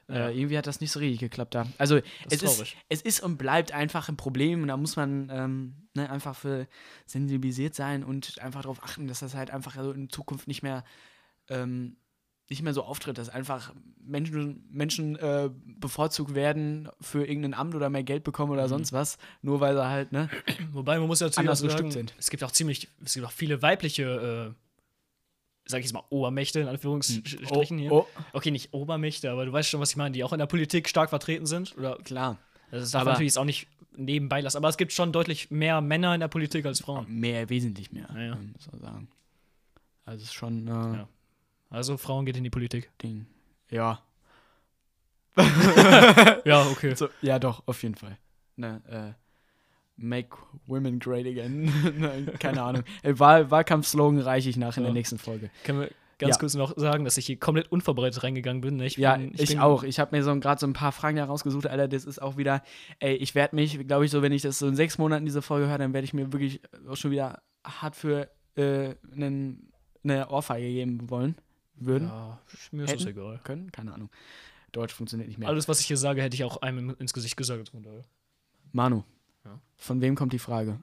Ja. äh, irgendwie hat das nicht so richtig geklappt da. Also, es ist traurig. es ist und bleibt einfach ein Problem und da muss man ähm, ne, einfach für sensibilisiert sein und einfach darauf achten, dass das halt einfach so in Zukunft nicht mehr ähm, nicht mehr so auftritt, dass einfach Menschen, Menschen äh, bevorzugt werden für irgendein Amt oder mehr Geld bekommen oder Mhm. sonst was, nur weil sie halt, ne? <clears throat> Wobei man muss ja natürlich Anders auch sagen, sind. es gibt auch ziemlich, es gibt auch viele weibliche, äh, sag ich jetzt mal, Obermächte in Anführungsstrichen hier. oh, Okay, nicht Obermächte, aber du weißt schon, was ich meine, die auch in der Politik stark vertreten sind. Oder klar. das darf Aber- natürlich jetzt auch nicht nebenbei lassen. Aber es gibt schon deutlich mehr Männer in der Politik als Frauen. Mehr, wesentlich mehr, Ja, ja. muss man sagen. Also es ist schon äh, Ja. Also Frauen geht in die Politik. Ding. Ja. <laughs> Ja, okay. So, ja, doch, auf jeden Fall. Ne, äh, make women great again. <laughs> Nein, Keine Ahnung. Äh, Wahl, Wahlkampfslogan reiche ich nach in Ja. der nächsten Folge. Können wir ganz Ja. kurz noch sagen, dass ich hier komplett unvorbereitet reingegangen bin. ne? Ich Ja, bin, ich, bin, auch. Ich habe mir so gerade so ein paar Fragen herausgesucht, Alter. Das ist auch wieder, ey, ich werde mich, glaube ich, so, wenn ich das so in sechs Monaten diese Folge höre, dann werde ich mir wirklich auch schon wieder hart für äh, einen, eine Ohrfeige geben wollen. Würden. Ja, mir ist das Hätten? egal. Können? Keine Ahnung. Deutsch funktioniert nicht mehr. Alles, was ich hier sage, hätte ich auch einem ins Gesicht gesagt. Manu, Ja. von wem kommt die Frage?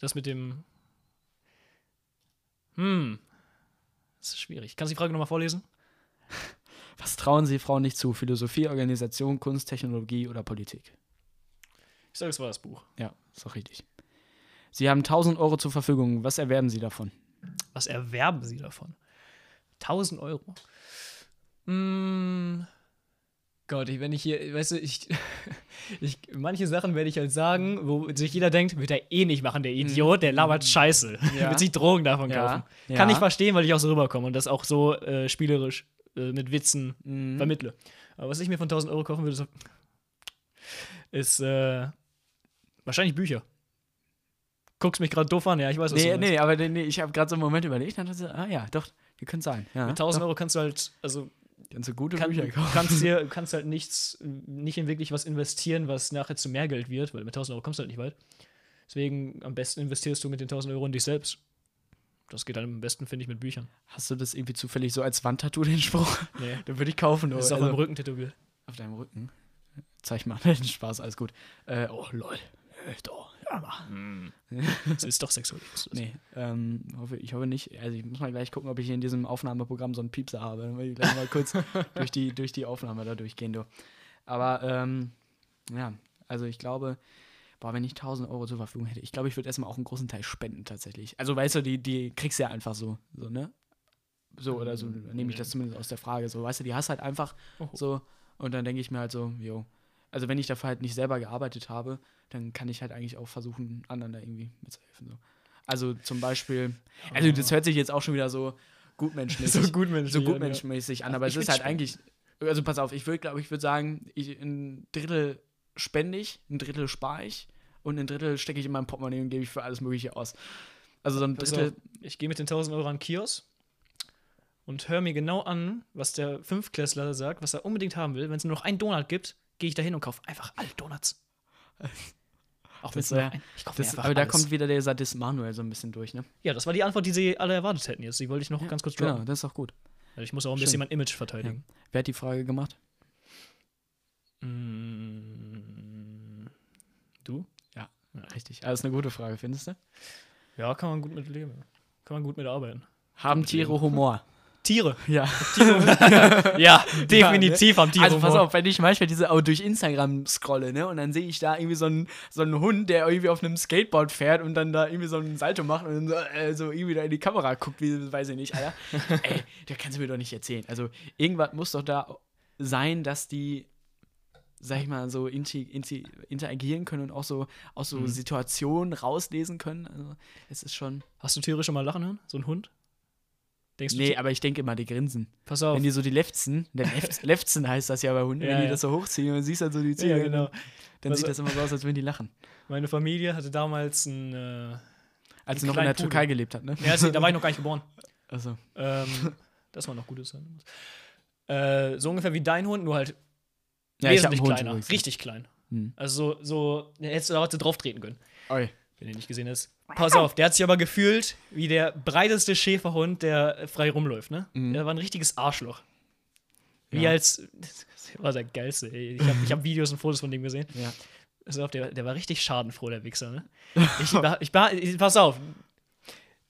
Das mit dem. Hm. Das ist schwierig. Kannst du die Frage nochmal vorlesen? <laughs> Was trauen Sie Frauen nicht zu? Philosophie, Organisation, Kunst, Technologie oder Politik? Ich sage, es war das Buch. Ja, ist doch richtig. Sie haben 1000 Euro zur Verfügung. Was erwerben Sie davon? Was erwerben sie davon? 1000 Euro. Hm. Gott, ich, wenn ich hier, weißt du, ich, <laughs> ich, manche Sachen werde ich halt sagen, wo sich jeder denkt, wird er eh nicht machen, der Idiot, der labert Scheiße. Ja. <laughs> wird sich Drogen davon Ja. kaufen. Ja. Kann ich verstehen, weil ich auch so rüberkomme und das auch so äh, spielerisch äh, mit Witzen Mhm. vermittle. Aber was ich mir von 1000 Euro kaufen würde, ist äh, wahrscheinlich Bücher. Guckst mich gerade doof an, ja, ich weiß, was Nee, du meinst. nee, aber nee, ich habe gerade so einen Moment überlegt und dachte, ah ja, doch, die können sein. Ja, Mit 1000 doch. Euro kannst du halt, also Kannst du gute kann, Bücher kaufen. kannst dir <laughs> kannst halt nichts, nicht in wirklich was investieren, was nachher zu mehr Geld wird, weil mit 1000 Euro kommst du halt nicht weit. Deswegen am besten investierst du mit den 1000 Euro in dich selbst. Das geht dann am besten, finde ich, mit Büchern. Hast du das irgendwie zufällig so als Wandtattoo, den Spruch? <laughs> Nee. Den würde ich kaufen. Das ist am Also- Rücken tätowiert. Auf deinem Rücken. Zeig mal, <laughs> Spaß, alles gut. Äh, oh, lol. Äh, doch, ja, mal. Das ist doch sexuell. Nee, ähm, hoffe, ich hoffe nicht. Also ich muss mal gleich gucken, ob ich in diesem Aufnahmeprogramm so einen Piepser habe. Dann will ich gleich mal kurz <laughs> durch, die, durch die Aufnahme da durchgehen, du. Aber, ähm, ja, also ich glaube, boah, wenn ich 1000 Euro zur Verfügung hätte, ich glaube, ich würde erstmal auch einen großen Teil spenden tatsächlich. Also weißt du, die, die kriegst du ja einfach so, so, ne? So oder so, nehme ich das zumindest aus der Frage. So, weißt du, die hast halt einfach Oh. so und dann denke ich mir halt so, jo. Also wenn ich dafür halt nicht selber gearbeitet habe, dann kann ich halt eigentlich auch versuchen, anderen da irgendwie mitzuhelfen. So. Also zum Beispiel, also das hört sich jetzt auch schon wieder so gutmenschmäßig, So gutmenschlich so an, ja. gutmenschmäßig an, aber Ich es ist halt spenden. eigentlich, also pass auf, ich würde glaube, ich würde sagen, ich, ein Drittel spende ich, ein Drittel spare ich und ein Drittel stecke ich in mein Portemonnaie und gebe ich für alles Mögliche aus. Also so ein Drittel, auf, ich gehe mit den 1000 Euro an den Kiosk und höre mir genau an, was der Fünftklässler sagt, was er unbedingt haben will. Wenn es nur noch einen Donut gibt, gehe ich da hin und kaufe einfach alle Donuts. Auch wär- ein, ich kaufe mir das, einfach aber da alles. kommt wieder der Sadist Manuel so ein bisschen durch, ne? Ja, das war die Antwort, die sie alle erwartet hätten jetzt. Die wollte ich noch ganz kurz Genau, droppen. das ist auch gut. Ich muss auch ein bisschen mein Image verteidigen. Wer hat die Frage gemacht? Mm, Du? Richtig. Also, das ist eine gute Frage, findest du? Ja, kann man gut mit leben. Kann man gut mit arbeiten. Haben Tiere Humor? <laughs> Tiere. <laughs> Ja. Ja, definitiv haben Tiere Also pass auf, wenn ich manchmal diese auch durch Instagram scrolle, ne, und dann sehe ich da irgendwie so einen, so einen Hund, der irgendwie auf einem Skateboard fährt und dann da irgendwie so einen Salto macht und dann so, äh, so irgendwie da in die Kamera guckt, wie, weiß ich nicht, Alter. <laughs> Ey, da kannst du mir doch nicht erzählen. Also irgendwas muss doch da sein, dass die, sag ich mal, so interagieren können und auch so aus so Situationen rauslesen können. Also es ist schon. Hast du Tiere schon mal lachen hören? So ein Hund? Denkst du, Nee, aber ich denke immer, die grinsen. pass auf. Wenn die so die Lefzen, der Lefz, <laughs> Lefzen heißt das ja bei Hunden, Ja, wenn die ja. das so hochziehen und siehst dann so die Zähne, ja, genau. dann Also- sieht das immer so aus, als würden die lachen. Meine Familie hatte damals ein. Äh, Als sie noch in der kleinen Türkei Pudel. gelebt hat, ne? ja, also, da war ich noch gar nicht geboren. <laughs> Also, Ähm, <laughs> das war noch gutes. Äh, so ungefähr wie dein Hund, nur halt ja, wesentlich Hund kleiner. übrigens. Richtig klein. Hm. Also so, so da hättest du da heute drauf treten können, Oi. Wenn du nicht gesehen hast. Pass auf, der hat sich aber gefühlt wie der breiteste Schäferhund, der frei rumläuft, ne? Mhm. Der war ein richtiges Arschloch. Wie Ja. als. Das <laughs> war der geilste, ey. Ich habe hab Videos und Fotos von dem gesehen. Ja. Pass auf, der, der war richtig schadenfroh, der Wichser, ne? <laughs> Ich, war- ich, war- ich, pass auf.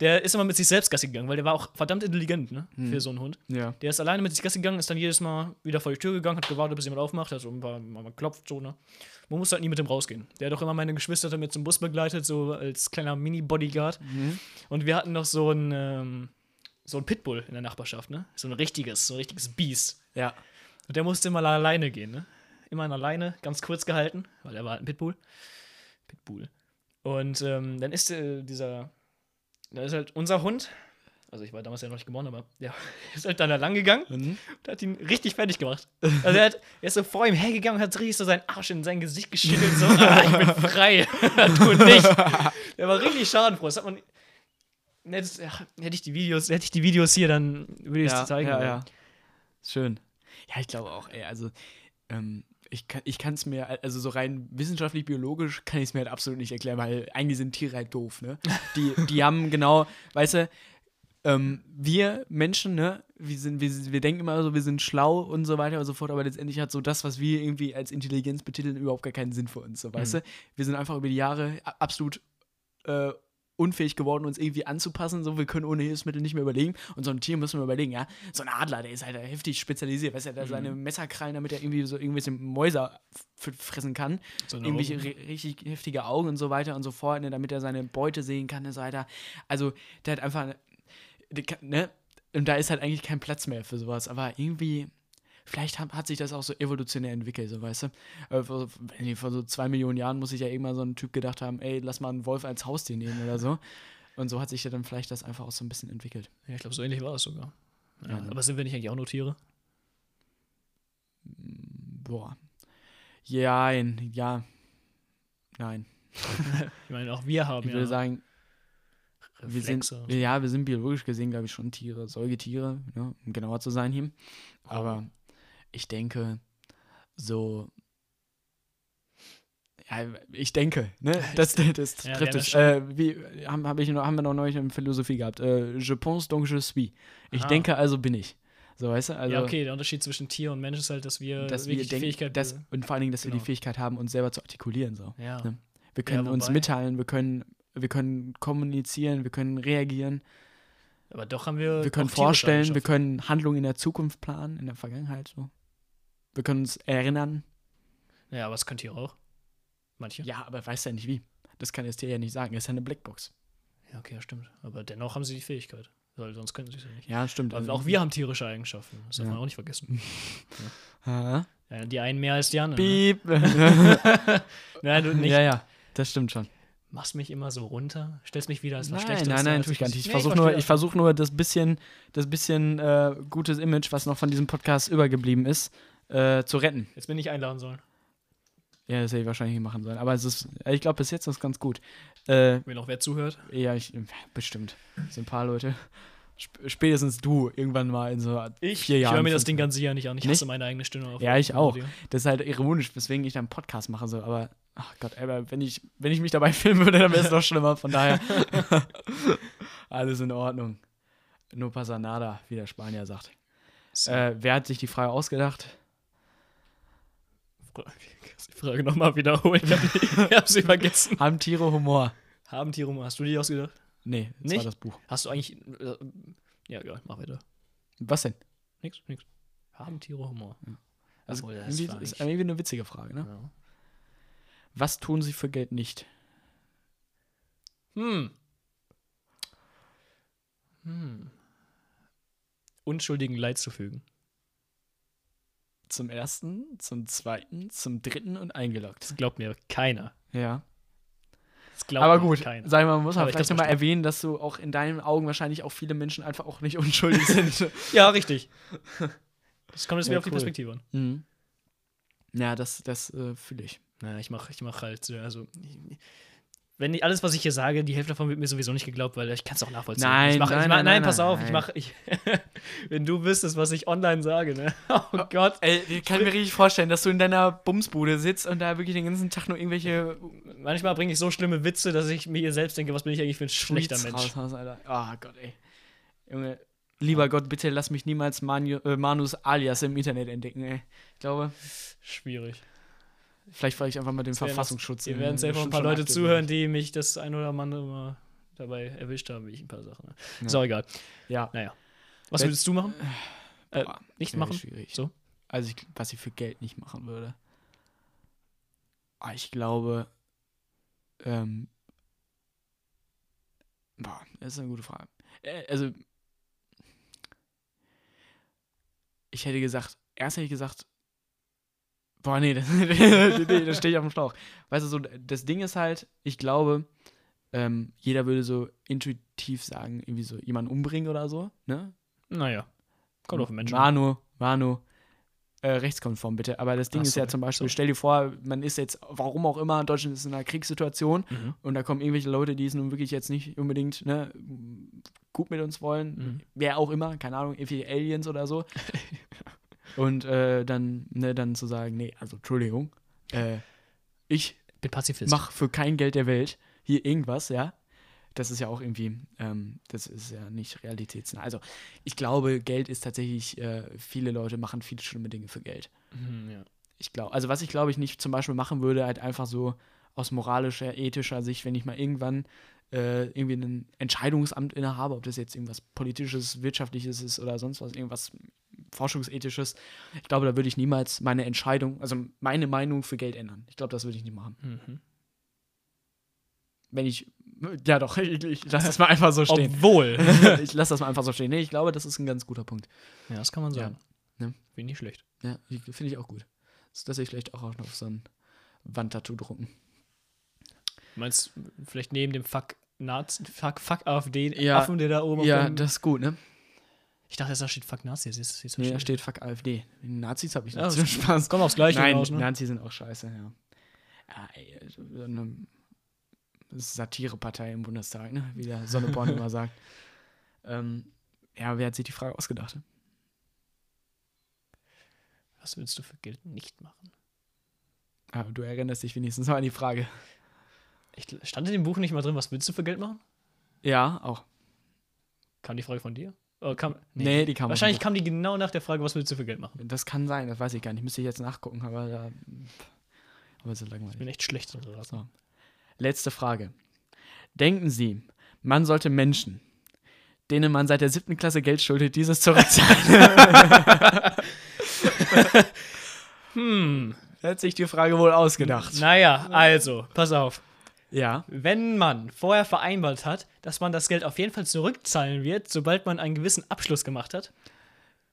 Der ist immer mit sich selbst Gassi gegangen, weil der war auch verdammt intelligent, ne? Mhm. Für so einen Hund. Ja. Der ist alleine mit sich Gassi gegangen, ist dann jedes Mal wieder vor die Tür gegangen, hat gewartet, bis jemand aufmacht, hat so ein paar Mal geklopft, so, ne? Man muss halt nie mit dem rausgehen. Der hat doch immer meine Geschwister damit zum Bus begleitet, so als kleiner Mini-Bodyguard. Mhm. Und wir hatten noch so ein, ähm, so ein Pitbull in der Nachbarschaft, ne? So ein richtiges, so ein richtiges Biest. Ja. Und der musste immer alleine gehen, ne? Immer alleine, ganz kurz gehalten, weil er war halt ein Pitbull. Pitbull. Und ähm, dann ist äh, dieser, da ist halt unser Hund, also ich war damals ja noch nicht geboren, aber der <laughs> ist halt dann da lang gegangen Mhm. und hat ihn richtig fertig gemacht. Also er, hat, er ist so vor ihm hergegangen und hat richtig so seinen Arsch in sein Gesicht geschüttelt, so, <laughs> ah, ich bin frei, <laughs> du nicht. Der war richtig schadenfroh. Das hat man, hätte, ach, hätte ich die Videos, hätte ich die Videos hier, dann würde ich es Ja, zeigen. ja, aber- ja. Schön. Ja, ich glaube auch, ey, also, ähm, ich kann ich es mir, also so rein wissenschaftlich, biologisch kann ich es mir halt absolut nicht erklären, weil eigentlich sind Tiere halt doof, ne? Die, die haben <laughs> genau, weißt du, ähm, wir Menschen, ne, wir, sind, wir, wir denken immer so, wir sind schlau und so weiter und so fort, aber letztendlich hat so das, was wir irgendwie als Intelligenz betiteln, überhaupt gar keinen Sinn für uns, so, weißt Mhm. du? Wir sind einfach über die Jahre absolut äh, unfähig geworden, uns irgendwie anzupassen, so, wir können ohne Hilfsmittel nicht mehr überlegen. Und so ein Tier müssen wir überlegen, ja, so ein Adler, der ist halt heftig spezialisiert, weißt du, der hat da seine Messerkrallen, damit er irgendwie so irgendwelche Mäuse fressen kann. So irgendwelche richtig heftige Augen und so weiter und so fort, ne, damit er seine Beute sehen kann und so weiter. Also, der hat einfach, der ne, und da ist halt eigentlich kein Platz mehr für sowas, aber irgendwie, vielleicht hat, hat sich das auch so evolutionär entwickelt, so weißt du. Äh, vor, vor so zwei Millionen Jahren muss sich ja irgendwann so ein Typ gedacht haben, ey, lass mal einen Wolf als Haustier nehmen oder so. Und so hat sich ja dann vielleicht das einfach auch so ein bisschen entwickelt. Ja, ich glaube, so ähnlich war es sogar. Ja, Ja? Aber sind wir nicht eigentlich auch nur Tiere? Boah. Ja, ja. Nein. <laughs> Ich meine, auch wir haben Ich ja würde sagen, wir sind, ja, wir sind biologisch gesehen, glaube ich, schon Tiere, Säugetiere, ne, um genauer zu sein hier. Aber ich denke, so, Ja, ich denke, ne? <laughs> Das, das Ja, trifft wir es. haben Äh, wie haben, hab ich noch, haben wir noch neulich in Philosophie gehabt? Äh, je pense donc je suis. Ich Aha. denke, also bin ich. So, weißt du? Also, ja, okay, der Unterschied zwischen Tier und Mensch ist halt, dass wir dass wir die Fähigkeit dass, und vor allen Dingen, dass wir Genau. die Fähigkeit haben, uns selber zu artikulieren. So. Ja. ne? Wir können Ja, uns mitteilen, wir können, wir können kommunizieren, wir können reagieren, Aber doch haben wir. wir können vorstellen, wir können Handlungen in der Zukunft planen, in der Vergangenheit. So. Wir können uns erinnern. Ja, aber das könnt ihr auch. Manche? Ja, aber weiß ja nicht wie. Das kann es dir ja nicht sagen. Das ist ja eine Blackbox. Ja, okay, ja, stimmt. Aber dennoch haben sie die Fähigkeit. Weil sonst können sie es ja nicht. Ja, stimmt. Aber auch wir haben tierische Eigenschaften. Das darf Ja. man auch nicht vergessen. <laughs> Ha? Ja, die einen mehr als die anderen. Piep. Ne? <laughs> <laughs> Nein, du nicht. Ja, ja, das stimmt schon. Machst mich immer so runter, stellst mich wieder als was Nein, Schlechteres nein, nein, tue ich gar nicht. Ich Nee, versuche nur, ich versuch nur das bisschen, das bisschen äh, gutes Image, was noch von diesem Podcast übergeblieben ist, äh, zu retten. Jetzt bin ich einladen sollen. Ja, das hätte ich wahrscheinlich nicht machen sollen. Aber es ist, ich glaube, bis jetzt ist es ganz gut. Äh, Wenn noch wer zuhört. ja, ich, bestimmt. So ein paar Leute. Sp spätestens du irgendwann mal in so Ich, vier ich Jahren. höre mir das Ding ganz sicher nicht an. Ich Nicht? hasse meine eigene Stimme auf Ja, ich auch. Audio. Das ist halt ironisch, weswegen ich dann einen Podcast mache. So. Aber, ach Gott, aber wenn ich, wenn ich mich dabei <laughs> filmen würde, dann wäre es noch schlimmer. Von daher, <laughs> alles in Ordnung. No pasa nada, wie der Spanier sagt. So, Äh, wer hat sich die Frage ausgedacht? Kannst die Frage nochmal wiederholen. Ich habe hab sie <laughs> vergessen. Haben Tiere Humor? Haben Tiere Humor? Hast du die ausgedacht? Nee, das Nicht? war das Buch. Hast du eigentlich. Äh, ja, egal, mach weiter. Was denn? Nix, nix. Haben Tiere Humor? Also, Obwohl, das irgendwie, ist irgendwie eine witzige Frage, ne? Ja. Was tun sie für Geld nicht? Hm. Hm. Unschuldigen Leid zufügen. Zum ersten, zum zweiten, zum dritten und eingeloggt. Das glaubt mir keiner. Ja. Das glaubt Aber gut, keiner. sag mal, man muss Aber man ich vielleicht nochmal erwähnen, dass du auch in deinen Augen wahrscheinlich auch viele Menschen einfach auch nicht <laughs> unschuldig sind. Ja, richtig. Das kommt jetzt Ja, wieder auf die. Perspektive an. mhm. Ja, das, das äh, fühle ich. Naja, ich mache ich mach halt, so, also, wenn ich, alles, was ich hier sage, die Hälfte davon wird mir sowieso nicht geglaubt, weil ich kann es auch nachvollziehen. Nein, ich mach, nein, mach, nein, nein, pass auf, nein. ich mache, <laughs> wenn du wüsstest, was ich online sage, ne? <laughs> Oh Gott. Ey, ich kann mir richtig vorstellen, dass du in deiner Bumsbude sitzt und da wirklich den ganzen Tag nur irgendwelche Manchmal bringe ich so schlimme Witze, dass ich mir selbst denke, was bin ich eigentlich für ein schlechter Mensch. raushaust, Alter. Oh Gott, ey. Junge, lieber Gott, bitte lass mich niemals Manu, äh, Manus Alias im Internet entdecken, ey. Ich glaube, Schwierig. Vielleicht fahre ich einfach mal den Verfassungsschutz. Hier in- werden safe auch ein paar Leute zuhören, die mich das ein oder andere mal dabei erwischt haben, wie ich ein paar Sachen. Ne? Ja. Ist auch egal. Ja. Naja. Was Wenn- würdest du machen? Äh, Boah, nicht machen? Schwierig. So? Also, ich, was ich für Geld nicht machen würde. Ah, Ich glaube, ähm, boah, das ist eine gute Frage. Äh, also, ich hätte gesagt, erst hätte ich gesagt, boah, nee, <laughs> das, nee, da stehe ich auf dem Schlauch. Weißt du, so, das Ding ist halt, ich glaube, ähm, jeder würde so intuitiv sagen, irgendwie so jemanden umbringen oder so, ne? Naja. Kommt auf den Menschen. Manu, Manu, äh, rechtskonform bitte. Aber das Ding Ach ist so, ja zum Beispiel, so. stell dir vor, man ist jetzt, warum auch immer, Deutschland ist in einer Kriegssituation Mhm. und da kommen irgendwelche Leute, die es nun wirklich jetzt nicht unbedingt ne, gut mit uns wollen. Mhm. Wer auch immer, keine Ahnung, irgendwelche Aliens oder so. <laughs> und äh, dann, ne, dann zu sagen, nee, also Entschuldigung, äh, ich Bin Pazifist. mach für kein Geld der Welt hier irgendwas, ja. Das ist ja auch irgendwie, ähm, das ist ja nicht realitätsnah. Also ich glaube, Geld ist tatsächlich, äh, viele Leute machen viele schlimme Dinge für Geld. Mhm, ja. Ich glaube, also was ich glaube ich nicht zum Beispiel machen würde, halt einfach so aus moralischer, ethischer Sicht, wenn ich mal irgendwann äh, irgendwie ein Entscheidungsamt innehabe, ob das jetzt irgendwas politisches, wirtschaftliches ist oder sonst was, irgendwas forschungsethisches. Ich glaube, da würde ich niemals meine Entscheidung, also meine Meinung für Geld ändern. Ich glaube, das würde ich nicht machen Mhm. wenn ich. <laughs> Ja, doch, ich, ich lasse das mal einfach so stehen. Obwohl. <laughs> ich lasse das mal einfach so stehen. Nee, ich glaube, das ist ein ganz guter Punkt. ja, das kann man sagen. Ja. Ne? Finde ich schlecht. Ja, finde ich auch gut. Das lasse ich vielleicht auch noch auf so ein Wandtattoo drucken. Du meinst, vielleicht neben dem Fuck Nazi, Fuck, Fuck AfD, Ja. Affen, der da oben Ja, das ist gut, ne? Ich dachte, da steht Fuck Nazi. Siehst, siehst, Nee, da steht Fuck AfD. Nazis habe ich Ja, nicht. das Spaß. Kommt aufs Gleiche Nein, hinaus, ne? Nazis sind auch scheiße, ja. Ja, ey, so eine Satirepartei im Bundestag, ne? Wie der Sonneborn immer <laughs> sagt. Ähm, ja, wer hat sich die Frage ausgedacht? Was willst du für Geld nicht machen? Aber du erinnerst dich wenigstens noch an die Frage. Ich, stand in dem Buch nicht mal drin, was willst du für Geld machen? Ja, auch. Kam die Frage von dir? Oder kam, Nee, die kam Wahrscheinlich kam die genau nach der Frage, was willst du für Geld machen? Das kann sein, das weiß ich gar nicht. Müsste ich jetzt nachgucken, aber da. Aber so Ich bin langweilig. echt schlecht. Raten. So. Letzte Frage. Denken Sie, man sollte Menschen, denen man seit der siebten Klasse Geld schuldet, dieses zurückzahlen? <laughs> Hm. Hat sich die Frage wohl ausgedacht. Naja, also, pass auf. Ja. Wenn man vorher vereinbart hat, dass man das Geld auf jeden Fall zurückzahlen wird, sobald man einen gewissen Abschluss gemacht hat,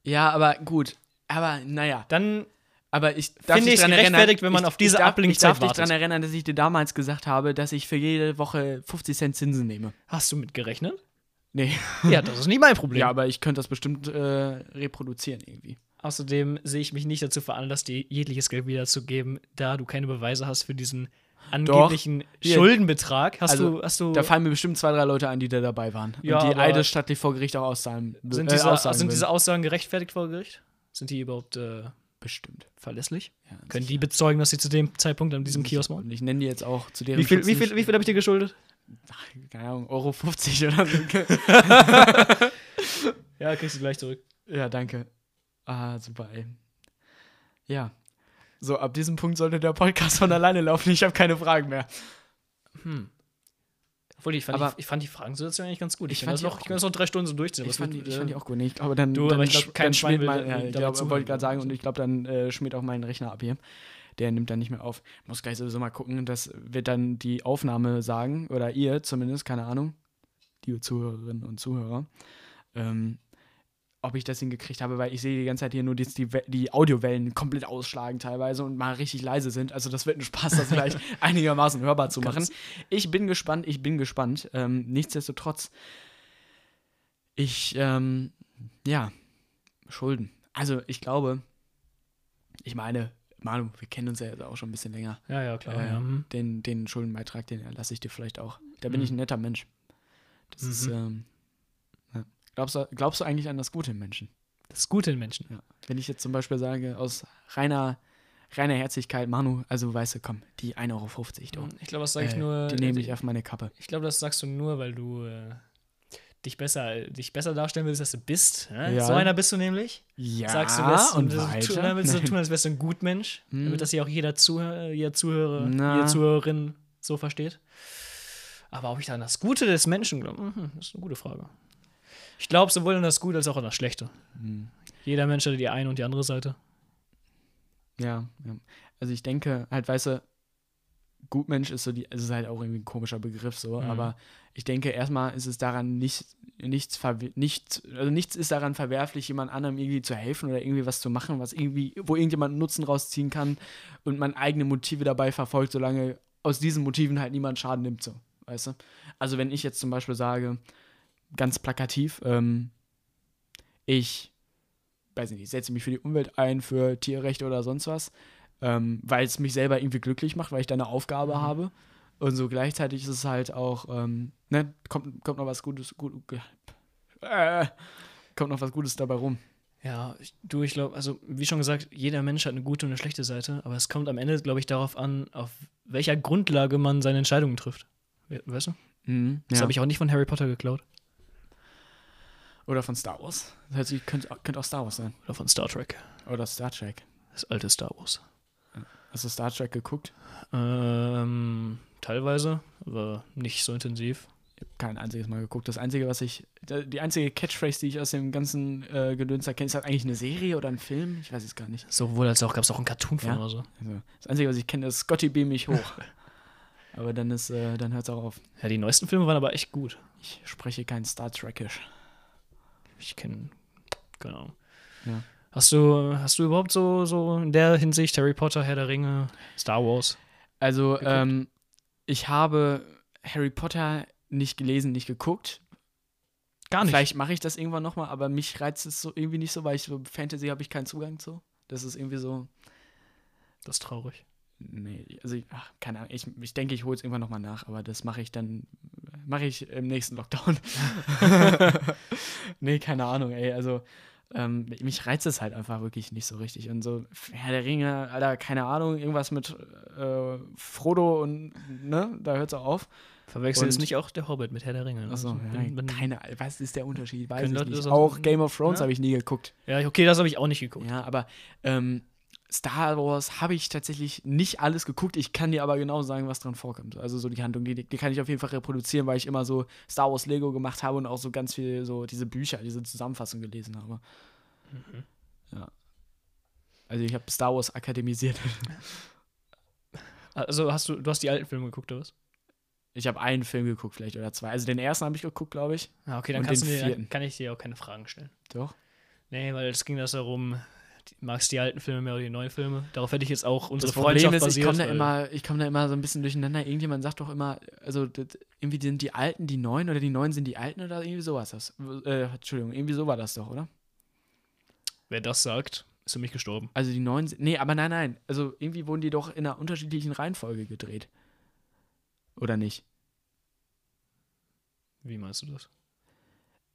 Ja, aber gut. Aber naja. dann Aber ich Finde erinnern, gerechtfertigt, wenn man ich, auf diese ich darf, Ich darf dich wartet. daran erinnern, dass ich dir damals gesagt habe, dass ich für jede Woche 50 Cent Zinsen nehme. hast du mitgerechnet. Nee. Ja, das ist nicht mein Problem. Ja, aber ich könnte das bestimmt äh, reproduzieren irgendwie. Außerdem sehe ich mich nicht dazu veranlasst, dir jegliches Geld wiederzugeben, da du keine Beweise hast für diesen angeblichen Hier. Schuldenbetrag. Hast Also, du, hast du, Da fallen mir bestimmt zwei, drei Leute an, die da dabei waren. Ja, und die eidesstattlich vor Gericht auch auszahlen. sind, äh, diese, aussagen sind diese Aussagen gerechtfertigt vor Gericht? Sind die überhaupt äh, bestimmt. verlässlich? Ja, Können die bezeugen, dass sie zu dem Zeitpunkt an diesem Kiosk waren? Ich nenne die jetzt auch zu deren Wie viel, Schutz wie viel, wie viel habe ich dir geschuldet? Ach, keine Ahnung, Euro 50 oder so. <laughs> Ja, kriegst du gleich zurück. ja, danke. Ah, super, ey. Ja. So, ab diesem Punkt sollte der Podcast von alleine laufen. Ich habe keine Fragen mehr. Hm. Obwohl, ich fand, Aber- die, ich fand die Fragensituation eigentlich ganz gut. Ich, Ich kann fand das noch, ich kann das noch drei Stunden so durchziehen. Ich fand, die, ich fand die auch gut. Ich glaube, dann, Du, dann, aber ich glaub, kein schmiert mein, ja, ich glaub, wollte gerade sagen, und ich glaube, dann äh, schmiert auch mein Rechner ab hier. Der nimmt dann nicht mehr auf. Muss gleich sowieso mal gucken. Das wird dann die Aufnahme sagen, oder ihr zumindest, keine Ahnung, die Zuhörerinnen und Zuhörer, ähm, ob ich das hingekriegt habe, weil ich sehe die ganze Zeit hier nur, die, We- die Audiowellen komplett ausschlagen teilweise und mal richtig leise sind. Also das wird ein Spaß, das vielleicht <laughs> einigermaßen hörbar zu machen. Ich bin gespannt, ich bin gespannt. Ähm, nichtsdestotrotz, ich, ähm, ja, Schulden. Also ich glaube, ich meine, Manu, wir kennen uns ja jetzt auch schon ein bisschen länger. Ja, ja, klar. Äh, ja. hm. den, den Schuldenbeitrag, den erlasse ich dir vielleicht auch. Da bin Mhm. ich ein netter Mensch. Das ist, Mhm. ähm, ja. Glaubst, du, glaubst du eigentlich an das Gute im Menschen? Das Gute in Menschen. Ja. Wenn ich jetzt zum Beispiel sage, aus reiner, reiner Herzlichkeit, Manu, also weißt du, komm, die 1,50 Euro, du. Ich glaube, das sage ich äh, nur. Die nehme ich auf meine Kappe. Ich glaube, das sagst du nur, weil du äh, dich, besser, dich besser darstellen willst, als du bist. Ne? Ja. So einer bist du nämlich. Ja, Sagst du wärst, und willst du tu- weiter. dann willst du tun, als wärst du ein Gutmensch, Hm. damit das hier auch jeder, Zuhörer, jeder Zuhörer, Na. jede Zuhörerin so versteht. Aber ob ich da an das Gute des Menschen glaube, mhm, das ist eine gute Frage. Ich glaube sowohl an das Gute als auch an das Schlechte. Hm. Jeder Mensch hat die eine und die andere Seite. Ja, ja. Also ich denke, halt, weißt du, Gutmensch ist so die, es ist halt auch irgendwie ein komischer Begriff so, Mhm. aber ich denke, erstmal ist es daran nicht, nichts, nichts, also nichts ist daran verwerflich, jemand anderem irgendwie zu helfen oder irgendwie was zu machen, was irgendwie, wo irgendjemand einen Nutzen rausziehen kann und man eigene Motive dabei verfolgt, solange aus diesen Motiven halt niemand Schaden nimmt, so, weißt du? Also wenn ich jetzt zum Beispiel sage, ganz plakativ, ähm, ich, weiß nicht, ich setze mich für die Umwelt ein, für Tierrechte oder sonst was, ähm, weil es mich selber irgendwie glücklich macht, weil ich da eine Aufgabe Mhm. habe. Und so gleichzeitig ist es halt auch, ähm, ne, kommt, kommt noch was Gutes, gut, äh, kommt noch was Gutes dabei rum. Ja, du, ich glaube, also wie schon gesagt, jeder Mensch hat eine gute und eine schlechte Seite, aber es kommt am Ende, glaube ich, darauf an, auf welcher Grundlage man seine Entscheidungen trifft. We- Weißt du? Mhm, Das ja. habe ich auch nicht von Harry Potter geklaut. Oder von Star Wars. Das heißt, ich könnte, könnte auch Star Wars sein. Oder von Star Trek. Oder Star Trek. Das alte Star Wars. Hast du Star Trek geguckt? Ähm, teilweise, aber nicht so intensiv. Ich habe kein einziges Mal geguckt. Das einzige, was ich, die einzige Catchphrase, die ich aus dem ganzen äh, Gedöns erkenne, ist halt eigentlich eine Serie oder ein Film. Ich weiß es gar nicht. Sowohl als auch gab es auch einen Cartoon von Ja? oder so. Also, das Einzige, was ich kenne, ist Scotty beam mich hoch. <laughs> aber dann ist, äh, dann hört es auch auf. Ja, die neuesten Filme waren aber echt gut. Ich spreche kein Star Trekisch. Ich kenne, Ahnung. Ja. Hast du, hast du überhaupt so, so in der Hinsicht Harry Potter, Herr der Ringe, Star Wars? Also, ähm, ich habe Harry Potter nicht gelesen, nicht geguckt. Gar nicht. Vielleicht mache ich das irgendwann nochmal, aber mich reizt es so irgendwie nicht so, weil ich so Fantasy habe ich keinen Zugang zu. Das ist irgendwie so. Das ist traurig. Nee, also ich, ach, keine Ahnung. Ich, ich denke, ich hole es irgendwann nochmal nach, aber das mache ich dann, mache ich im nächsten Lockdown. <laughs> <laughs> nee, keine Ahnung, ey. Also, ähm, mich reizt es halt einfach wirklich nicht so richtig. Und so, Herr der Ringe, Alter, keine Ahnung, irgendwas mit äh, Frodo und, ne, da hört es auch auf. Verwechseln ist nicht auch der Hobbit mit Herr der Ringe. ne? Achso, Also, ja, keine Ahnung, was ist der Unterschied? Weiß ich nicht. auch- Game of Thrones Ja. habe ich nie geguckt. Ja, okay, das habe ich auch nicht geguckt. Ja, aber ähm, Star Wars habe ich tatsächlich nicht alles geguckt. Ich kann dir aber genau sagen, was dran vorkommt. Also so die Handlung, die, die kann ich auf jeden Fall reproduzieren, weil ich immer so Star Wars Lego gemacht habe und auch so ganz viel so diese Bücher, diese Zusammenfassung gelesen habe. Mhm. Ja. Also ich habe Star Wars akademisiert. <laughs> Also hast du, du hast die alten Filme geguckt, oder was? Ich habe einen Film geguckt, vielleicht oder zwei. Also den ersten habe ich geguckt, glaube ich. Ja, okay, dann kannst du mir, kann ich dir auch keine Fragen stellen. Doch. Nee, weil es ging das darum, magst du die alten Filme mehr oder die neuen Filme? Darauf hätte ich jetzt auch unsere Das Problem Freundschaft ist, ich basiert. komme da immer, ich komme da immer so ein bisschen durcheinander. Irgendjemand sagt doch immer, also das, irgendwie sind die Alten die Neuen oder die Neuen sind die Alten oder irgendwie sowas. Das, äh, Entschuldigung, irgendwie so war das doch, oder? Wer das sagt, ist für mich gestorben. Also die Neuen sind, nee, aber nein, nein. Also irgendwie wurden die doch in einer unterschiedlichen Reihenfolge gedreht. Oder nicht? Wie meinst du das?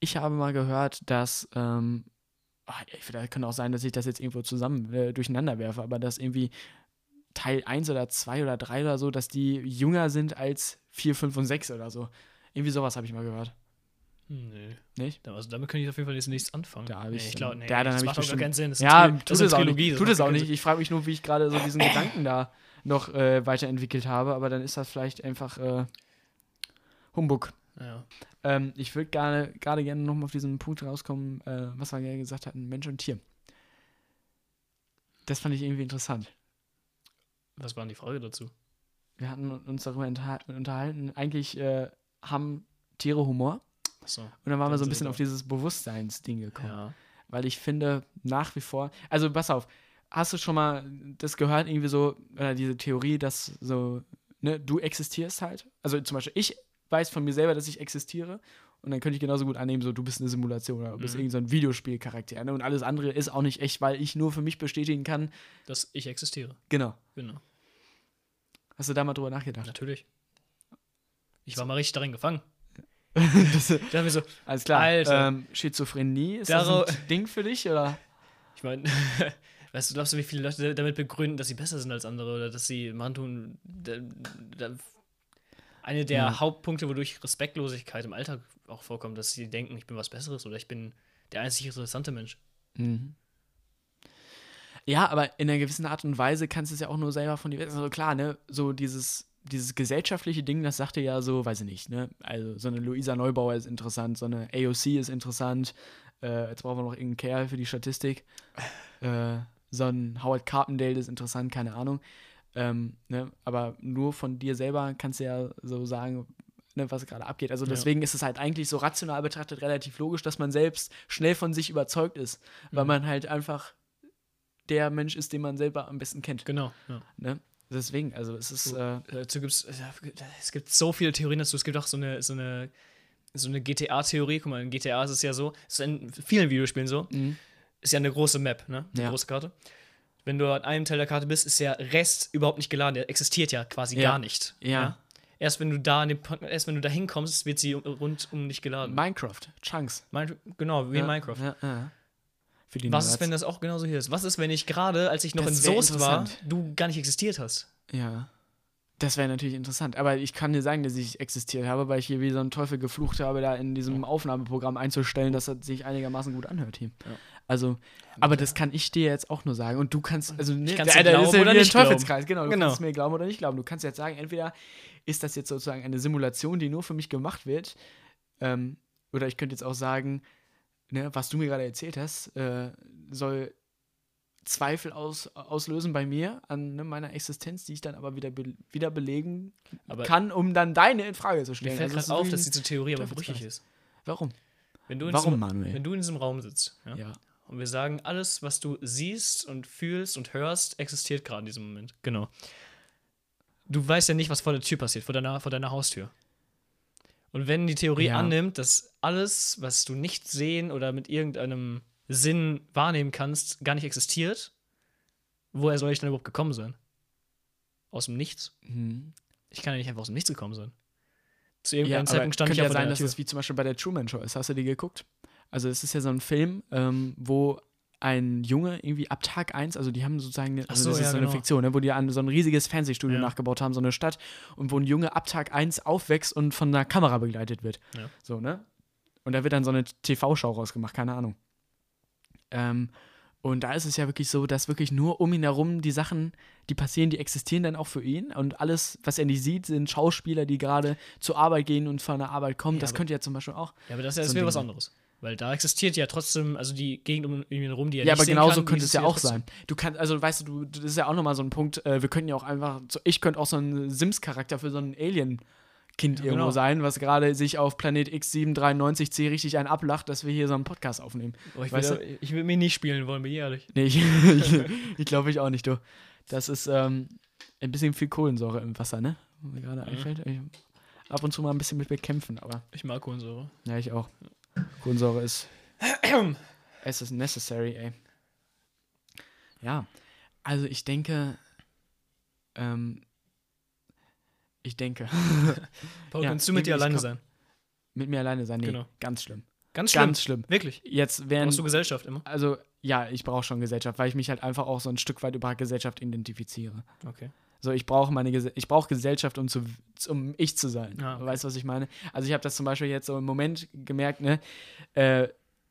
Ich habe mal gehört, dass, ähm, ah, vielleicht kann auch sein, dass ich das jetzt irgendwo zusammen äh, durcheinander werfe, aber dass irgendwie Teil 1 oder 2 oder 3 oder so, dass die jünger sind als 4, 5 und 6 oder so. Irgendwie sowas habe ich mal gehört. Hm, Nee. Nicht? Also damit könnte ich auf jeden Fall jetzt nichts anfangen. Da nee, ich, ich glaube, nee, ja, dann das ich macht auch gar keinen Sinn. Das ja, tut das es auch nicht. Tut es auch nicht. Ich frage mich nur, wie ich gerade so diesen <coughs> Gedanken da noch äh, weiterentwickelt habe, aber dann ist das vielleicht einfach äh, Humbug. Ja. Ähm, ich würde gerade gerade gerne nochmal auf diesen Punkt rauskommen, äh, was wir gerne gesagt hatten, Mensch und Tier. Das fand ich irgendwie interessant. Was war denn die Frage dazu? Wir hatten uns darüber unterhalten, eigentlich äh, haben Tiere Humor Achso. und dann waren wir Dann so ein bisschen wir- auf dieses Bewusstseinsding gekommen. Ja. weil ich finde nach wie vor, also pass auf, hast du schon mal das gehört, irgendwie so, oder diese Theorie, dass so, ne, du existierst halt? Also zum Beispiel, ich weiß von mir selber, dass ich existiere und dann könnte ich genauso gut annehmen, so, du bist eine Simulation oder du bist Mhm. irgendein so ein Videospielcharakter, ne, und alles andere ist auch nicht echt, weil ich nur für mich bestätigen kann, Dass ich existiere. genau. Genau. Hast du da mal drüber nachgedacht? Natürlich. Ich war mal richtig darin gefangen. das, Ich dachte mir so, alles klar. Alter. Ähm, Schizophrenie, ist das ein Ding für dich, oder? ich meine, <laughs> weißt du, glaubst du, wie viele Leute damit begründen, dass sie besser sind als andere oder dass sie man tun. Da, da, eine der Ja. Hauptpunkte, wodurch Respektlosigkeit im Alltag auch vorkommt, dass sie denken, ich bin was Besseres oder ich bin der einzig interessante Mensch. Mhm. Ja, aber in einer gewissen Art und Weise kannst du es ja auch nur selber von dir wissen. Also klar, ne, so dieses, dieses gesellschaftliche Ding, das sagte ja so, weiß ich nicht, ne, also so eine Luisa Neubauer ist interessant, so eine AOC ist interessant, äh, jetzt brauchen wir noch irgendeinen Kerl für die Statistik, äh, so ein Howard Carpendale ist interessant, keine Ahnung, ähm, ne, aber nur von dir selber kannst du ja so sagen, ne, was gerade abgeht. Also Ja. deswegen ist es halt eigentlich so rational betrachtet relativ logisch, dass man selbst schnell von sich überzeugt ist, weil Mhm. man halt einfach der Mensch ist, den man selber am besten kennt. Genau. Ja. Ne? Deswegen, also es ist, So. äh, Dazu gibt's, es gibt so viele Theorien dazu. Es gibt auch so eine, so eine, so eine GTA-Theorie. Guck mal, in GTA ist es ja so, es ist in vielen Videospielen so, mh, ist ja eine große Map, ne? Eine Ja. große Karte. Wenn du an einem Teil der Karte bist, ist der Rest überhaupt nicht geladen. Der existiert ja quasi Ja. gar nicht. Ja. Erst wenn du da an Punkt- erst wenn du da hinkommst, wird sie rund um dich geladen. Minecraft, Chunks. Min genau, wie in ja, Minecraft. Ja, ja. Für die Was ist, wenn das auch genauso hier ist? Was ist, wenn ich gerade, als ich noch Das in Soest war, du gar nicht existiert hast? Ja. Das wäre natürlich interessant. Aber ich kann dir sagen, dass ich existiert habe, weil ich hier wie so ein Teufel geflucht habe, da in diesem Aufnahmeprogramm einzustellen, dass das sich einigermaßen gut anhört hier. Ja. Also, aber das kann ich dir jetzt auch nur sagen. Und du kannst, also ne, kann's der- dir der glauben ist ja oder nicht glauben. Teufelskreis, genau. Du Genau. kannst es mir glauben oder nicht glauben. Du kannst jetzt sagen, entweder ist das jetzt sozusagen eine Simulation, die nur für mich gemacht wird, ähm, oder ich könnte jetzt auch sagen, ne, was du mir gerade erzählt hast, äh, soll Zweifel aus, auslösen bei mir an ne, meiner Existenz, die ich dann aber wieder, be wieder belegen Aber kann, um dann deine in Frage zu mir stellen. fällt Also auf, dass diese Theorie aber brüchig ist. Warum? Wenn du in Warum, diesem, Manuel? Wenn du in diesem Raum sitzt ja, Ja. Und wir sagen, alles, was du siehst und fühlst und hörst, existiert gerade in diesem Moment. Genau. Du weißt ja nicht, was vor der Tür passiert, vor deiner, vor deiner Haustür. Und wenn die Theorie Ja. annimmt, dass alles, was du nicht sehen oder mit irgendeinem Sinn wahrnehmen kannst, gar nicht existiert, woher soll ich dann überhaupt gekommen sein? Aus dem Nichts? Mhm. Ich kann ja nicht einfach aus dem Nichts gekommen sein. Zu Ja, irgendeinem aber Zeitpunkt stand ich ja ja sein, dass es wie zum Beispiel bei der Truman Show ist. Hast du die geguckt? Also es ist ja so ein Film, ähm, wo ein Junge irgendwie ab Tag 1, also die haben sozusagen, also so, das ja, ist so eine genau. Fiktion, ne, wo die an so ein riesiges Fernsehstudio Ja. nachgebaut haben, so eine Stadt, und wo ein Junge ab Tag 1 aufwächst und von einer Kamera begleitet wird. Ja. So, ne? Und da wird dann so eine TV-Schau rausgemacht, keine Ahnung. Ähm, und da ist es ja wirklich so, dass wirklich nur um ihn herum die Sachen, die passieren, die existieren dann auch für ihn. Und alles, was er nicht sieht, sind Schauspieler, die gerade zur Arbeit gehen und von der Arbeit kommen. Ja, das aber- könnte ja zum Beispiel auch. Ja, aber das ist ja So was anderes. Weil da existiert ja trotzdem, also die Gegend um ihn herum, die er Ja, nicht aber genauso könnte es ja auch sein. Du kannst, also weißt du, du, das ist ja auch nochmal so ein Punkt, äh, wir könnten ja auch einfach, so, ich könnte auch so ein Sims-Charakter für so ein Alien-Kind Ja, irgendwo genau. sein, was gerade sich auf Planet X793C richtig einen ablacht, dass wir hier so einen Podcast aufnehmen. Oh, ich, weißt will, ich will mich nicht spielen wollen, bin ich ehrlich. Nee, ich, <laughs> ich, <laughs> glaube ich auch nicht, du. Das ist ähm, ein bisschen viel Kohlensäure im Wasser, ne? Mir gerade Mhm. einfällt. Ich, ab und zu mal ein bisschen mit bekämpfen, aber Ich mag Kohlensäure. ja, ich auch. Kohlensäure ist. es ist necessary, ey. Ja, also ich denke. Ähm, ich denke. <laughs> Paul, Ja, kannst du mit dir alleine sein? mit mir alleine sein, nee, Genau. ganz schlimm. Ganz schlimm. Ganz schlimm. Wirklich. Jetzt wären. Brauchst du Gesellschaft immer? Also, ja, ich brauche schon Gesellschaft, weil ich mich halt einfach auch so ein Stück weit über Gesellschaft identifiziere. Okay. So, ich brauche meine Gese ich brauche Gesellschaft, um zu um ich zu sein. Ah, okay. Weißt du, was ich meine? Also ich habe das zum Beispiel jetzt so im Moment gemerkt, ne? Äh,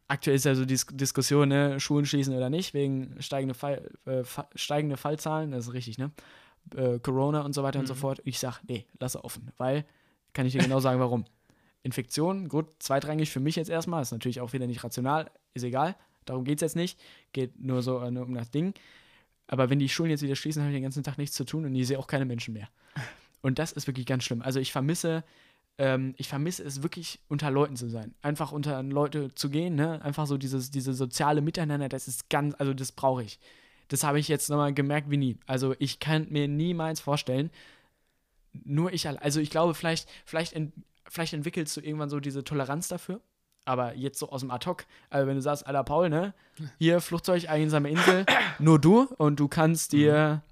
aktuell ist ja so die Dis Diskussion, ne, Schulen schließen oder nicht, wegen steigende, Fall, äh, fa steigende Fallzahlen, das ist richtig, ne? Äh, Corona und so weiter und so Mhm. fort. Ich sag, nee, lass offen, weil, kann ich dir genau sagen, warum. Infektion, gut, zweitrangig für mich jetzt erstmal, ist natürlich auch wieder nicht rational, ist egal, darum geht es jetzt nicht, geht nur so äh, nur um das Ding. Aber wenn die Schulen jetzt wieder schließen, habe ich den ganzen Tag nichts zu tun und ich sehe auch keine Menschen mehr. <laughs> Und das ist wirklich ganz schlimm. Also ich vermisse, ähm, ich vermisse es wirklich, unter Leuten zu sein. Einfach unter Leute zu gehen, ne? Einfach so dieses, diese soziale Miteinander, das ist ganz, also das brauche ich. Das habe ich jetzt nochmal gemerkt wie nie. Also ich kann mir niemals vorstellen, nur ich allein. Also ich glaube, vielleicht, vielleicht, ent, vielleicht entwickelst du irgendwann so diese Toleranz dafür. Aber jetzt so aus dem Ad-Hoc, also wenn du sagst, Alter Paul, ne, hier Flugzeug, einsame Insel, <coughs> nur du und du kannst dir,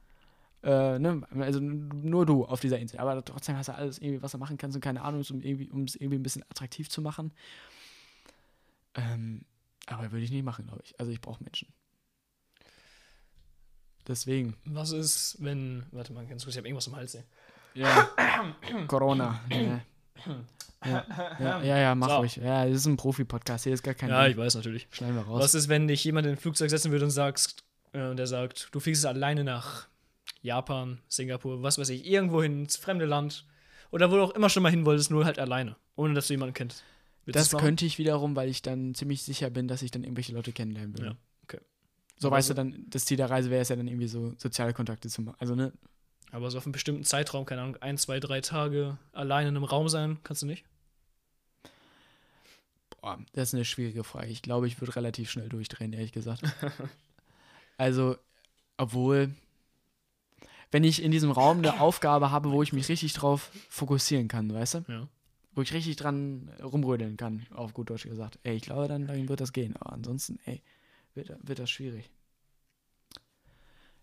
äh, ne, also nur du auf dieser Insel. Aber trotzdem hast du alles irgendwie, was du machen kannst und keine Ahnung, um irgendwie, um es irgendwie ein bisschen attraktiv zu machen. Ähm, aber würde ich nicht machen, glaube ich. Also ich brauche Menschen. Deswegen. Was ist, wenn. Warte mal, ganz kurz, ich habe irgendwas im Hals. Ey. Ja. <coughs> Corona. Ja. <coughs> Ja, <laughs> ja, ja, ja, mach So. ruhig. Ja, das ist ein Profi-Podcast. Hier ist gar kein Ja, ich Ding. weiß natürlich. Schneiden wir raus. Was ist, wenn dich jemand in ein Flugzeug setzen würde und sagst, äh, und der sagt, du fliegst alleine nach Japan, Singapur, was weiß ich, irgendwo hin, ins fremde Land oder wo du auch immer schon mal hin wolltest, nur halt alleine, ohne dass du jemanden kennst. Willst das könnte ich wiederum, weil ich dann ziemlich sicher bin, dass ich dann irgendwelche Leute kennenlernen würde. Ja, okay. So Aber weißt du dann, das Ziel der Reise wäre es ja dann irgendwie so soziale Kontakte zu machen. Also, ne, Aber so auf einen bestimmten Zeitraum, keine Ahnung, ein, zwei, drei Tage alleine in einem Raum sein, kannst du nicht? boah, das ist eine schwierige Frage. Ich glaube, ich würde relativ schnell durchdrehen, ehrlich gesagt. <laughs> also, obwohl, wenn ich in diesem Raum eine Aufgabe habe, wo ich mich richtig drauf fokussieren kann, weißt du? Ja. Wo ich richtig dran rumrödeln kann, auf gut Deutsch gesagt. Ey, ich glaube, dann, dann wird das gehen. Aber ansonsten, ey, wird, wird das schwierig.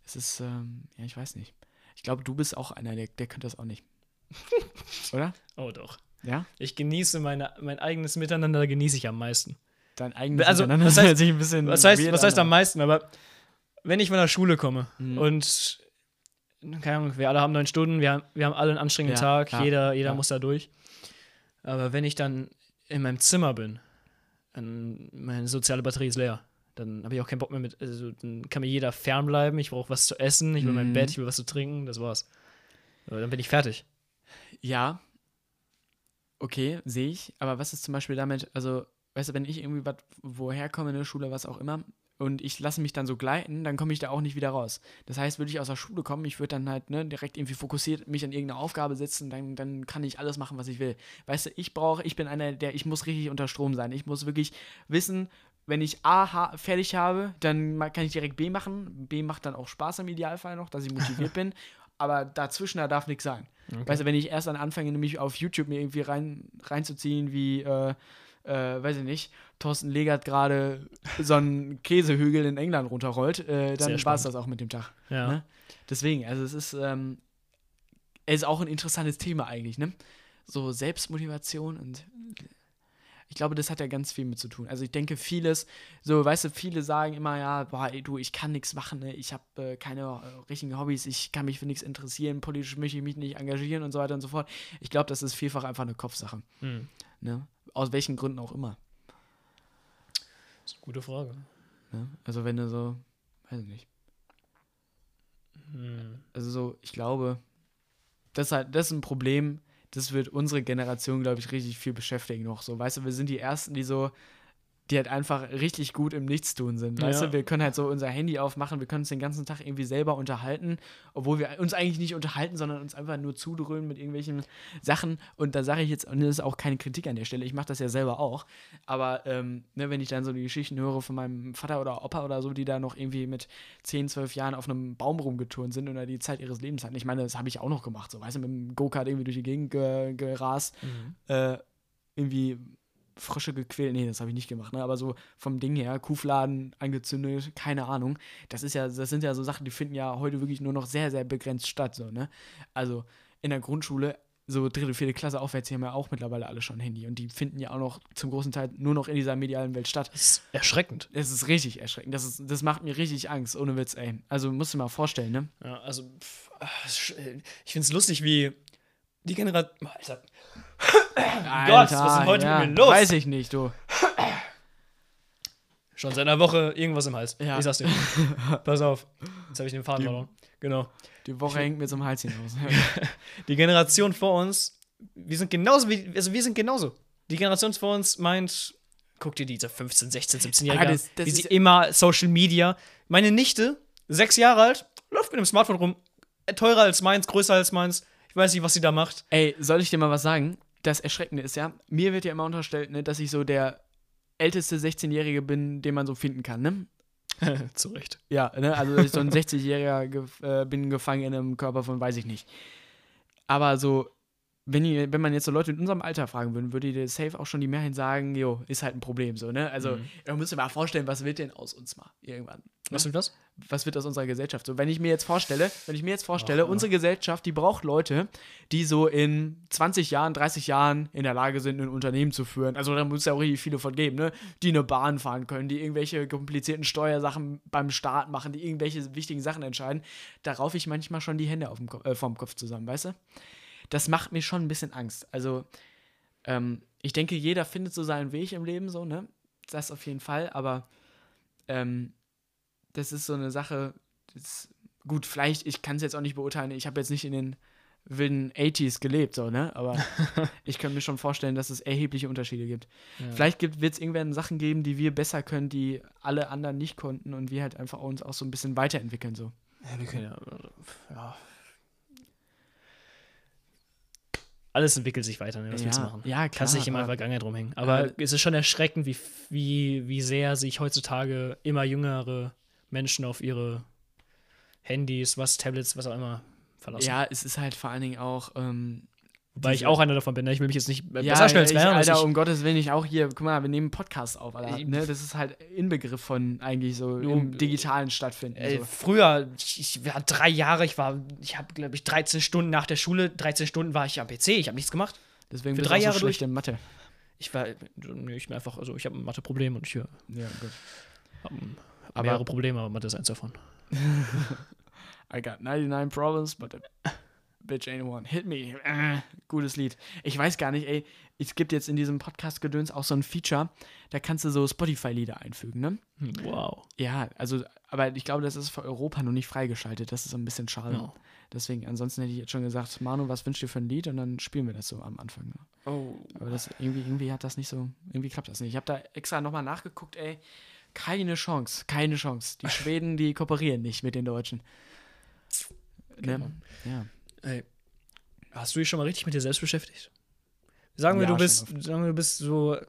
Es ist, ähm, ja, ich weiß nicht. Ich glaube, du bist auch einer, der, der könnte das auch nicht. <laughs> Oder? Oh doch. Ja? Ich genieße meine, mein eigenes Miteinander, genieße ich am meisten. Dein eigenes Also, Miteinander was heißt- ein bisschen Was heißt, was heißt am meisten? Aber wenn ich von der Schule komme Mhm. und keine Ahnung, wir alle haben neun Stunden, wir, haben- wir haben alle einen anstrengenden Ja, Tag, ja, jeder, jeder muss da durch. Aber wenn ich dann in meinem Zimmer bin, dann meine soziale Batterie ist leer. Dann habe ich auch keinen Bock mehr mit, also dann kann mir jeder fernbleiben, ich brauche was zu essen, ich will mein Mhm. Bett, ich will was zu trinken, das war's. Aber dann bin ich fertig. Ja. Okay, sehe ich. Aber was ist zum Beispiel damit, also, weißt du, wenn ich irgendwie was, woher komme, in der Schule, was auch immer, und ich lasse mich dann so gleiten, dann komme ich da auch nicht wieder raus. Das heißt, würde ich aus der Schule kommen, ich würde dann halt ne, direkt irgendwie fokussiert mich an irgendeine Aufgabe setzen, dann, dann kann ich alles machen, was ich will. Weißt du, ich brauche, ich bin einer, der, ich muss richtig unter Strom sein. Ich muss wirklich wissen, wenn ich A ha fertig habe, dann kann ich direkt B machen. B macht dann auch Spaß im Idealfall noch, dass ich motiviert <laughs> bin. Aber dazwischen, da darf nichts sein. Weißt du, wenn ich erst dann anfange, nämlich auf YouTube mir irgendwie rein, reinzuziehen, wie, äh, äh, weiß ich nicht, Thorsten Legert gerade so einen Käsehügel in England runterrollt, äh, dann war es das auch mit dem Tag. Ja. Ne? Deswegen, also es ist, ähm, es ist auch ein interessantes Thema eigentlich, ne? So Selbstmotivation und Ich glaube, das hat ja ganz viel mit zu tun. Also ich denke, vieles, so, weißt du, viele sagen immer, ja, boah, ey, du, ich kann nichts machen, ne? ich habe äh, keine äh, richtigen Hobbys, ich kann mich für nichts interessieren, politisch möchte ich mich nicht engagieren und so weiter und so fort. Ich glaube, das ist vielfach einfach eine Kopfsache. Hm. Ne? Aus welchen Gründen auch immer. Das ist eine gute Frage. Ne? Also wenn du so, weiß ich nicht. Hm. Also so, ich glaube, das ist halt, das ist ein Problem, das wird unsere Generation, glaube ich, richtig viel beschäftigen noch. So, weißt du, wir sind die Ersten, die so, die halt einfach richtig gut im Nichtstun sind. Weißt Ja. du, wir können halt so unser Handy aufmachen, wir können uns den ganzen Tag irgendwie selber unterhalten, obwohl wir uns eigentlich nicht unterhalten, sondern uns einfach nur zudröhnen mit irgendwelchen Sachen. Und da sage ich jetzt, und das ist auch keine Kritik an der Stelle, ich mache das ja selber auch. Aber ähm, ne, wenn ich dann so die Geschichten höre von meinem Vater oder Opa oder so, die da noch irgendwie mit 10, 12 Jahren auf einem Baum rumgeturnt sind und da die Zeit ihres Lebens hatten. Ich meine, das habe ich auch noch gemacht, so weißt du, mit dem Go-Kart irgendwie durch die Gegend ge gerast, Mhm. äh, irgendwie Frösche gequält. Nee, das habe ich nicht gemacht, ne? Aber so vom Ding her, Kuhfladen angezündet, keine Ahnung. Das ist ja, das sind ja so Sachen, die finden ja heute wirklich nur noch sehr, sehr begrenzt statt, so, ne? Also in der Grundschule, so dritte, vierte Klasse aufwärts, die haben ja auch mittlerweile alle schon Handy und die finden ja auch noch zum großen Teil nur noch in dieser medialen Welt statt. Das ist erschreckend. Das ist richtig erschreckend. Das, ist, das macht mir richtig Angst, ohne Witz, ey. Also musst du dir mal vorstellen, ne? Ja, also, pff, ah, äh, ich finde es lustig, wie die Generation. Alter. Gott, was ist denn heute mit mir los? Weiß ich nicht, du. Schon seit einer Woche irgendwas im Hals. Ja. Ich sag's dir. <laughs> Pass auf. Jetzt habe ich den Faden verloren. Genau. Die Woche hängt mir zum Hals hinaus. <laughs> Die Generation vor uns, wir sind genauso wie, also wir sind genauso. Die Generation vor uns meint, guck dir diese 15, 16, 17-Jährige Ah, an, wie ist sie ja- immer Social Media. Meine Nichte, sechs Jahre alt, läuft mit dem Smartphone rum, äh, teurer als meins, größer als meins. Ich weiß nicht, was sie da macht. Ey, soll ich dir mal was sagen? Das Erschreckende ist ja, mir wird ja immer unterstellt, ne, dass ich so der älteste 16-Jährige bin, den man so finden kann, ne? <laughs> Zu Recht. Ja, ne? Also dass ich so ein 60-Jähriger gef äh, bin gefangen in einem Körper von, weiß ich nicht. Aber so, wenn, ihr, wenn man jetzt so Leute in unserem Alter fragen würde, würde dir safe auch schon die Mehrheit sagen, jo, ist halt ein Problem so, ne? Also, Mhm. da müsst ihr mal vorstellen, was wird denn aus uns mal irgendwann? Was ne? wird das? was wird aus unserer Gesellschaft so? Wenn ich mir jetzt vorstelle, wenn ich mir jetzt vorstelle, Ach, unsere Gesellschaft, die braucht Leute, die so in 20 Jahren, 30 Jahren in der Lage sind, ein Unternehmen zu führen. Also da muss es ja auch richtig viele von geben, ne? Die eine Bahn fahren können, die irgendwelche komplizierten Steuersachen beim Staat machen, die irgendwelche wichtigen Sachen entscheiden. Da raufe ich manchmal schon die Hände auf dem Ko äh, vom Kopf zusammen, weißt du? Das macht mir schon ein bisschen Angst. Also, ähm, ich denke, jeder findet so seinen Weg im Leben, so, ne? Das auf jeden Fall, aber ähm, das ist so eine Sache, das, gut, vielleicht, ich kann es jetzt auch nicht beurteilen, ich habe jetzt nicht in den wilden 80s gelebt, so, ne? Aber <laughs> ich könnte mir schon vorstellen, dass es erhebliche Unterschiede gibt. Vielleicht wird es irgendwann Sachen geben, die wir besser können, die alle anderen nicht konnten und wir halt einfach uns auch so ein bisschen weiterentwickeln, so. Ja, wir können ja, ja. Alles entwickelt sich weiter, ne? Was willst du ja, machen? ja, klar. Kannst nicht immer Vergangenheit rumhängen. Aber Ja. es ist schon erschreckend, wie, wie, wie sehr sich heutzutage immer jüngere Menschen auf ihre Handys, was, Tablets, was auch immer verlassen. Ja, es ist halt vor allen Dingen auch, ähm, Wobei ich auch einer davon bin. Ne? Ich will mich jetzt nicht äh, ja, besser stellen als ich. Alter, ich, um Gottes Willen, ich auch hier, guck mal, wir nehmen Podcasts auf, Alter, Ich- ne? Das ist halt Inbegriff von eigentlich so Du- im digitalen Stattfinden. Ey, so. früher, ich, war drei Jahre, ich war, ich habe, glaube ich, 13 Stunden nach der Schule, 13 Stunden war ich am PC, ich habe nichts gemacht. Deswegen für drei Jahre so schlecht in Mathe. Ich war, nö, ich bin einfach, also ich habe ein Mathe-Problem und ich äh, Ja, gut. habe Aber- mehrere Probleme, aber Mathe ist eins davon. <laughs> I got 99 problems, but bitch ain't one. Hit me. Äh, gutes Lied. Ich weiß gar nicht, ey, es gibt jetzt in diesem Podcast-Gedöns auch so ein Feature, da kannst du so Spotify-Lieder einfügen, ne? Wow. Ja, also, aber ich glaube, das ist für Europa noch nicht freigeschaltet. Das ist ein bisschen schade. Ja. Deswegen, ansonsten hätte ich jetzt schon gesagt, Manu, was wünschst du dir für ein Lied? Und dann spielen wir das so am Anfang. Ne? Oh. Aber das irgendwie, irgendwie hat das nicht so, irgendwie klappt das nicht. Ich habe da extra nochmal nachgeguckt, ey. Keine Chance, keine Chance. Die <laughs> Schweden, die kooperieren nicht mit den Deutschen. Ne? Mann. Ja. Ey, hast du dich schon mal richtig mit dir selbst beschäftigt? Sagen wir, Ja, du bist, sagen wir, du bist so äh,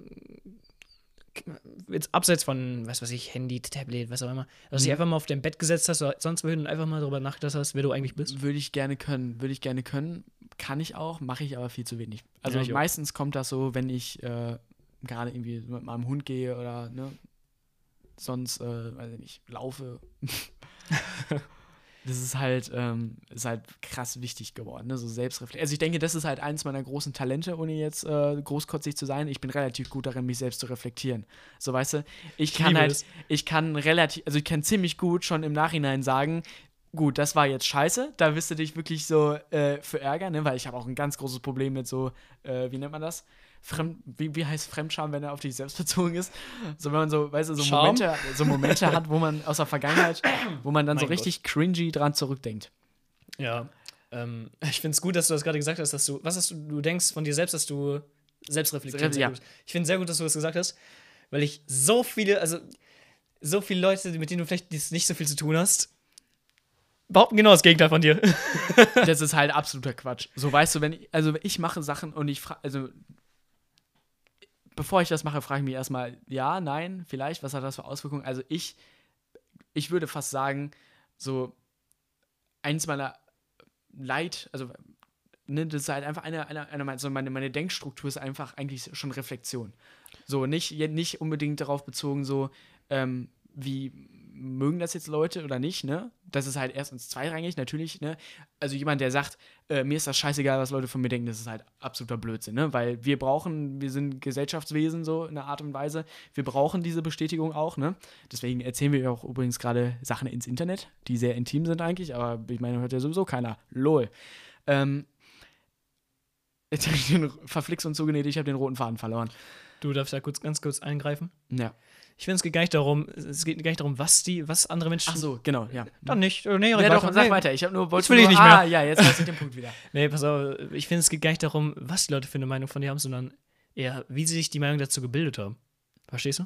jetzt abseits von, was weiß ich, Handy, Tablet, was auch immer, dass du dich Mhm. einfach mal auf dein Bett gesetzt hast oder sonst wohin und einfach mal darüber nachgedacht hast, wer du eigentlich bist? Würde ich gerne können, würde ich gerne können. Kann ich auch, mache ich aber viel zu wenig. Also Ja, ich auch. meistens kommt das so, wenn ich äh, gerade irgendwie mit meinem Hund gehe oder ne, sonst, äh, weiß ich nicht, laufe. <laughs> das ist halt, ähm, ist halt krass wichtig geworden, ne? so Selbstreflexion. Also ich denke, das ist halt eins meiner großen Talente, ohne jetzt äh, großkotzig zu sein. Ich bin relativ gut darin, mich selbst zu reflektieren. So, weißt du, ich kann halt, es. ich kann relativ, also ich kann ziemlich gut schon im Nachhinein sagen, gut, das war jetzt scheiße, da wirst du dich wirklich so äh, für ärgern, ne? weil ich habe auch ein ganz großes Problem mit so, äh, wie nennt man das? Fremd, wie, wie heißt Fremdscham, wenn er auf dich selbst <laughs> bezogen ist? So, wenn man so, weißt du, so? Momente, so Momente hat, wo man aus der Vergangenheit, wo man dann so Mein Gott. richtig cringy dran zurückdenkt. Ja. Ähm, ich finde es gut, dass du das gerade gesagt hast, dass du, was hast du, du denkst von dir selbst, dass du selbst reflektierst. Ja. Ich finde sehr gut, dass du das gesagt hast, weil ich so viele, also so viele Leute, mit denen du vielleicht nicht so viel zu tun hast, behaupten genau das Gegenteil von dir. <laughs> Das ist halt absoluter Quatsch. So, weißt du, wenn ich, also ich mache Sachen und ich frage, also bevor ich das mache, frage ich mich erstmal, ja, nein, vielleicht, was hat das für Auswirkungen? Also ich, ich würde fast sagen, so eins meiner Leid, also ne, das ist halt einfach eine, eine, eine meine, so meine, meine Denkstruktur ist einfach eigentlich schon Reflexion. So, nicht, nicht unbedingt darauf bezogen, so, ähm, wie mögen das jetzt Leute oder nicht, ne? Das ist halt erstens zweirangig, natürlich, ne? Also jemand, der sagt, äh, mir ist das scheißegal, was Leute von mir denken, das ist halt absoluter Blödsinn, ne? Weil wir brauchen, wir sind Gesellschaftswesen so in einer Art und Weise, wir brauchen diese Bestätigung auch, ne? Deswegen erzählen wir auch übrigens gerade Sachen ins Internet, die sehr intim sind eigentlich, aber ich meine, hört ja sowieso keiner. Lol. Ähm, <laughs> jetzt habe ich den verflixt und zugenäht, ich habe den roten Faden verloren. Du darfst da kurz, ganz kurz eingreifen. Ja. Ich finde, es geht gar nicht darum, es geht gar nicht darum, was die, was andere Menschen. Ach so, genau, ja. Dann nicht. Äh, Nee, Ja, weiter. doch, sag nee. weiter. Ich habe nur wollte Jetzt will ich nicht Ah, mehr. ja, jetzt weiß ich den Punkt wieder. <laughs> Nee, pass auf, ich finde, es geht gar nicht darum, was die Leute für eine Meinung von dir haben, sondern eher, wie sie sich die Meinung dazu gebildet haben. Verstehst du?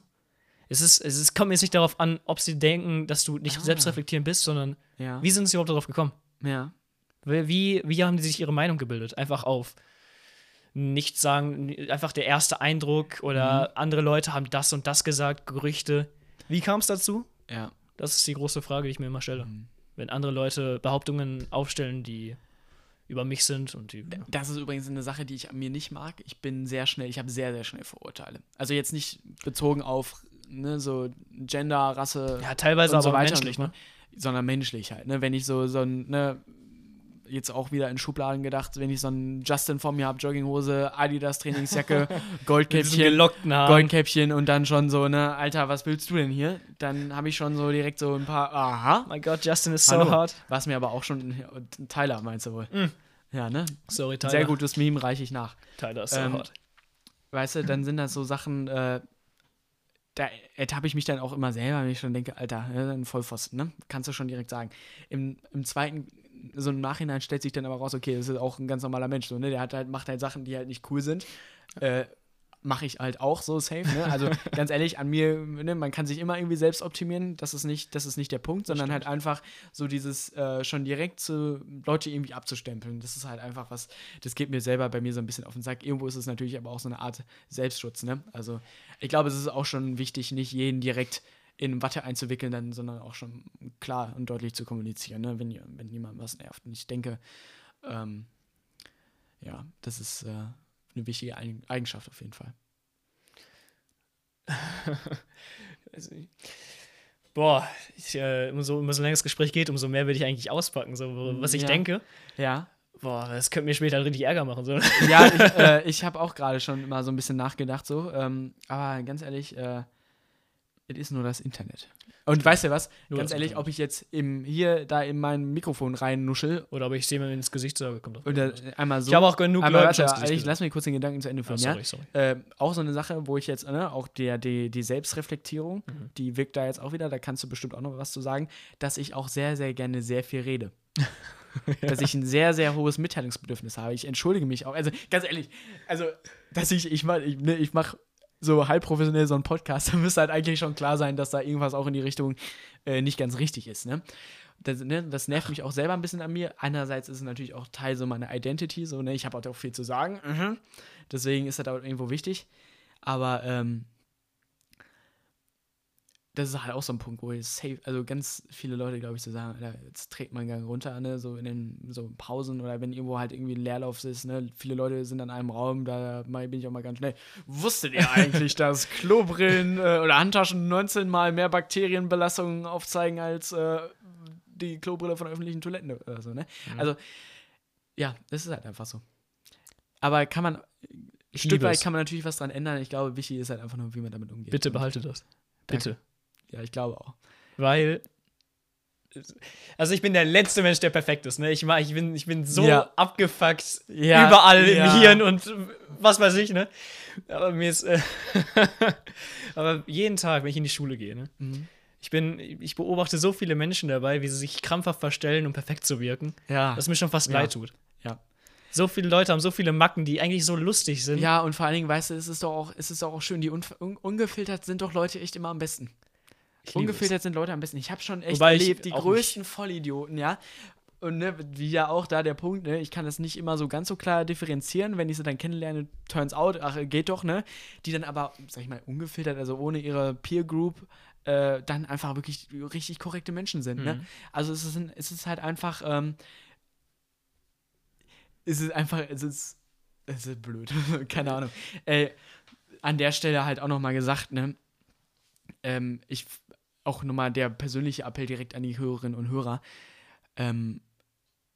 Es, ist, es ist, kommt jetzt nicht darauf an, ob sie denken, dass du nicht Ah. selbstreflektierend bist, sondern Ja. wie sind sie überhaupt darauf gekommen? Ja. Wie, wie, wie haben die sich ihre Meinung gebildet? Einfach auf nicht sagen, einfach der erste Eindruck oder Mhm. andere Leute haben das und das gesagt, Gerüchte. Wie kam es dazu? Ja. Das ist die große Frage, die ich mir immer stelle. Mhm. Wenn andere Leute Behauptungen aufstellen, die über mich sind und die. Das ist übrigens eine Sache, die ich an mir nicht mag. Ich bin sehr schnell, ich habe sehr, sehr schnell Vorurteile. Also jetzt nicht bezogen auf ne, so Gender, Rasse Ja, teilweise und so aber weiter menschlich, ne? sondern menschlich halt. Ne? Wenn ich so, so ein, ne, jetzt auch wieder in Schubladen gedacht, wenn ich so einen Justin vor mir habe, Jogginghose, Adidas Trainingsjacke, <laughs> Goldkäppchen. Goldkäppchen und dann schon so, ne, Alter, was willst du denn hier? Dann habe ich schon so direkt so ein paar, aha, mein Gott, Justin ist so Hallo. hart. was mir aber auch schon, Tyler meinst du wohl. Mm. Ja, ne? Sorry, Tyler. Sehr gutes Meme reiche ich nach. Tyler ist so Ähm, hart. Weißt du, dann sind das so Sachen, äh, da ertappe ich mich dann auch immer selber, wenn ich schon denke, Alter, ja, ein Vollpfosten, ne? Kannst du schon direkt sagen. Im, im zweiten, so im Nachhinein stellt sich dann aber raus, okay, das ist auch ein ganz normaler Mensch, so, ne? Der hat halt, macht halt Sachen, die halt nicht cool sind. Äh, Mache ich halt auch so safe, ne? Also <laughs> ganz ehrlich, an mir, ne, man kann sich immer irgendwie selbst optimieren, das ist nicht, das ist nicht der Punkt, sondern halt einfach so dieses äh, schon direkt zu Leute irgendwie abzustempeln. Das ist halt einfach was, das geht mir selber bei mir so ein bisschen auf den Sack. Irgendwo ist es natürlich aber auch so eine Art Selbstschutz, ne? Also ich glaube, es ist auch schon wichtig, nicht jeden direkt in Watte einzuwickeln, dann, sondern auch schon klar und deutlich zu kommunizieren, ne? wenn, wenn jemand was nervt. Und ich denke, ähm, ja, das ist äh, eine wichtige Eig- Eigenschaft auf jeden Fall. <laughs> Also, Boah, ich, äh, umso, umso länger das Gespräch geht, umso mehr will ich eigentlich auspacken, so, wo- was ich Ja. denke. Ja, Boah, das könnte mir später richtig Ärger machen. So. ja, ich, <laughs> äh, ich habe auch gerade schon mal so ein bisschen nachgedacht, so. Ähm, aber ganz ehrlich, äh, es ist nur das Internet. Und weißt du was? Nur ganz ehrlich, Internet. ob ich jetzt im, hier da in mein Mikrofon reinnuschel Oder ob ich mir ins Gesicht sage, kommt drauf. oder einmal so. Ich habe auch genug einmal, Leute warte, ins ich lass mich kurz den Gedanken zu Ende Ah, führen, sorry, ja? sorry. Äh, auch so eine Sache, wo ich jetzt, ne, auch der, die, die Selbstreflektierung, Mhm. die wirkt da jetzt auch wieder, da kannst du bestimmt auch noch was zu sagen, dass ich auch sehr, sehr gerne sehr viel rede. <laughs> Dass ich ein sehr, sehr hohes Mitteilungsbedürfnis habe. Ich entschuldige mich auch. Also, ganz ehrlich, also, dass ich, ich ich, ne, ich mach so halb professionell so einen Podcast, <laughs> da müsste halt eigentlich schon klar sein, dass da irgendwas auch in die Richtung äh, nicht ganz richtig ist, ne? Das, ne, das nervt mich auch selber ein bisschen an mir. Einerseits ist es natürlich auch Teil so meiner Identity, so, ne, ich habe auch viel zu sagen. Mhm. Deswegen ist das auch irgendwo wichtig. Aber ähm, das ist halt auch so ein Punkt, wo ich safe, also ganz viele Leute, glaube ich, so sagen, Alter, jetzt trägt man Gang runter, ne, so in den so Pausen oder wenn irgendwo halt irgendwie ein Leerlauf ist, ne, viele Leute sind an einem Raum, da bin ich auch mal ganz schnell. Wusstet ihr eigentlich, <laughs> dass Klobrillen äh, oder Handtaschen 19 mal mehr Bakterienbelastungen aufzeigen als äh, die Klobrille von öffentlichen Toiletten oder so, ne? Mhm. Also, ja, das ist halt einfach so. Aber kann man, Ich Stück weit kann man natürlich was dran ändern. Ich glaube, wichtig ist halt einfach nur, wie man damit umgeht. Bitte behalte das. Bitte. Ja, ich glaube auch. Weil. Also ich bin der letzte Mensch, der perfekt ist. Ne? Ich, ich, bin, ich bin so Ja. abgefuckt Ja, überall ja. im Hirn und was weiß ich, ne? Aber mir ist. Äh <laughs> aber jeden Tag, wenn ich in die Schule gehe, ne? Mhm. Ich bin, ich beobachte so viele Menschen dabei, wie sie sich krampfhaft verstellen, um perfekt zu wirken, Ja. dass mir schon fast leid tut. Ja. So viele Leute haben so viele Macken, die eigentlich so lustig sind. Ja, und vor allen Dingen, weißt du, es ist doch auch, es ist doch auch schön, die un ungefiltert sind doch Leute echt immer am besten. Ich Ungefiltert sind Leute am besten. Ich habe schon echt Wobei erlebt, die größten Vollidioten, ja. Und ne, wie ja auch da der Punkt, ne, ich kann das nicht immer so ganz so klar differenzieren, wenn ich sie dann kennenlerne, turns out, ach, geht doch, ne? Die dann aber, sag ich mal, ungefiltert, also ohne ihre Peer Group, äh, dann einfach wirklich richtig korrekte Menschen sind, ne? Mhm. Also es ist, es ist halt einfach, ähm, es ist einfach, es ist, es ist blöd, <laughs> keine Ahnung. Äh, an der Stelle halt auch nochmal gesagt, ne, ähm, ich, auch nochmal der persönliche Appell direkt an die Hörerinnen und Hörer, ähm,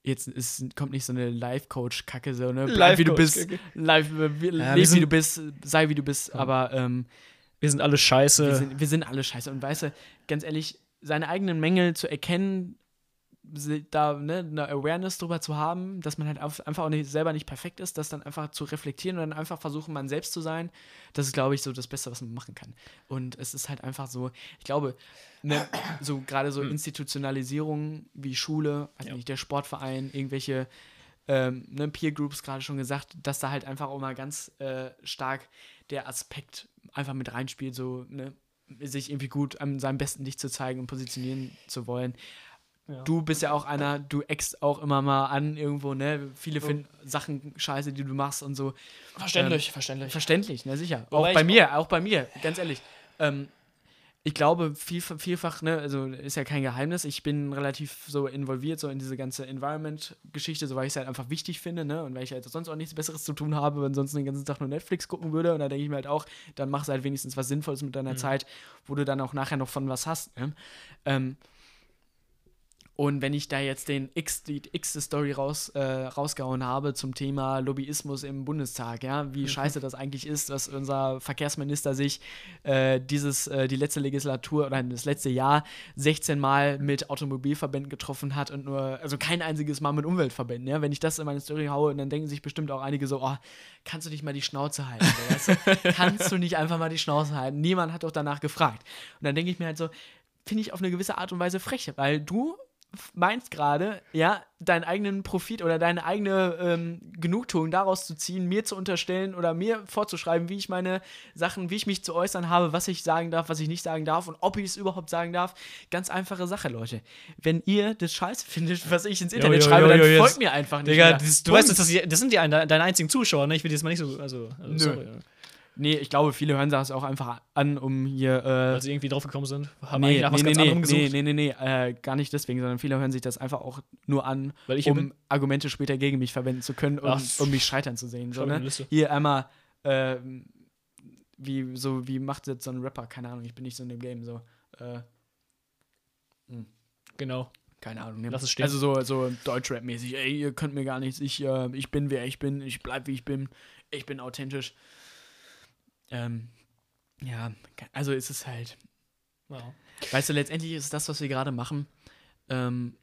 jetzt ist, kommt nicht so eine Life-Coach-Kacke, so, ne, bleib wie du bist, live, äh, wir- Ja, leb wie sind- du bist, sei wie du bist, aber, ähm, Wir sind alle scheiße. wir sind, wir sind alle scheiße. Und weißt du, ganz ehrlich, seine eigenen Mängel zu erkennen, da ne, eine Awareness drüber zu haben, dass man halt einfach auch nicht, selber nicht perfekt ist, das dann einfach zu reflektieren und dann einfach versuchen, man selbst zu sein, das ist, glaube ich, so das Beste, was man machen kann. Und es ist halt einfach so, ich glaube, ne, <clears throat> so gerade so Institutionalisierung wie Schule, also Ja. nicht der Sportverein, irgendwelche ähm, ne, Peer Groups gerade schon gesagt, dass da halt einfach auch mal ganz äh, stark der Aspekt einfach mit reinspielt, so ne, sich irgendwie gut an seinem besten Licht zu zeigen und positionieren zu wollen. Ja. Du bist ja auch einer, du eckst auch immer mal an irgendwo, ne? Viele finden Sachen scheiße, die du machst und so. verständlich, verständlich. Verständlich, ne, sicher. Wobei auch bei mir, auch bei mir, ganz ehrlich. Ähm, ich glaube, viel, vielfach, ne, also ist ja kein Geheimnis, ich bin relativ so involviert, so in diese ganze Environment-Geschichte, so weil ich es halt einfach wichtig finde, ne, und weil ich halt sonst auch nichts Besseres zu tun habe, wenn sonst den ganzen Tag nur Netflix gucken würde, und da denke ich mir halt auch, dann machst du halt wenigstens was Sinnvolles mit deiner Zeit, wo du dann auch nachher noch von was hast, ne. Ähm, und wenn ich da jetzt den X, die x Story raus, äh, rausgehauen habe zum Thema Lobbyismus im Bundestag, ja, wie scheiße das eigentlich ist, dass unser Verkehrsminister sich äh, dieses, äh, die letzte Legislatur oder das letzte Jahr 16 Mal mit Automobilverbänden getroffen hat und nur, also kein einziges Mal mit Umweltverbänden, ja. Wenn ich das in meine Story haue, dann denken sich bestimmt auch einige so, oh, kannst du nicht mal die Schnauze halten, weißt du? <laughs> kannst du nicht einfach mal die Schnauze halten? Niemand hat doch danach gefragt. Und dann denke ich mir halt so, finde ich auf eine gewisse Art und Weise frech, weil du meinst gerade, ja, deinen eigenen Profit oder deine eigene ähm, Genugtuung daraus zu ziehen, mir zu unterstellen oder mir vorzuschreiben, wie ich meine Sachen, wie ich mich zu äußern habe, was ich sagen darf, was ich nicht sagen darf und ob ich es überhaupt sagen darf. Ganz einfache Sache, Leute. Wenn ihr das scheiße findet, was ich ins Internet jo, schreibe, jo, dann jo, jetzt- folgt mir einfach nicht. Digga, das, du Punkt. weißt, das, das sind die, ein- deine einzigen Zuschauer, ne? Ich will das mal nicht so. Also, also Nö. sorry. Nee, ich glaube, viele hören das auch einfach an, um hier. Äh, Weil sie irgendwie draufgekommen sind. Haben nee, nach was nee, ganz nee, anderem nee, gesucht. nee, nee, nee, äh, gar nicht deswegen, sondern viele hören sich das einfach auch nur an, um. Argumente später gegen mich verwenden zu können, um, Ach. um mich scheitern zu sehen. So, ne? Hier einmal, ähm, wie, so, wie macht jetzt so ein Rapper? Keine Ahnung, ich bin nicht so in dem Game. So, äh, Genau. keine Ahnung. Ne? Lass es stehen. Also so, so Deutschrap-mäßig. Ey, ihr könnt mir gar nichts. Ich, äh, ich bin, wer ich bin. Ich bleib, wie ich bin. Ich bin authentisch. Ähm, ja, also ist es halt. Wow. Weißt du, letztendlich ist das, was wir gerade machen, ähm,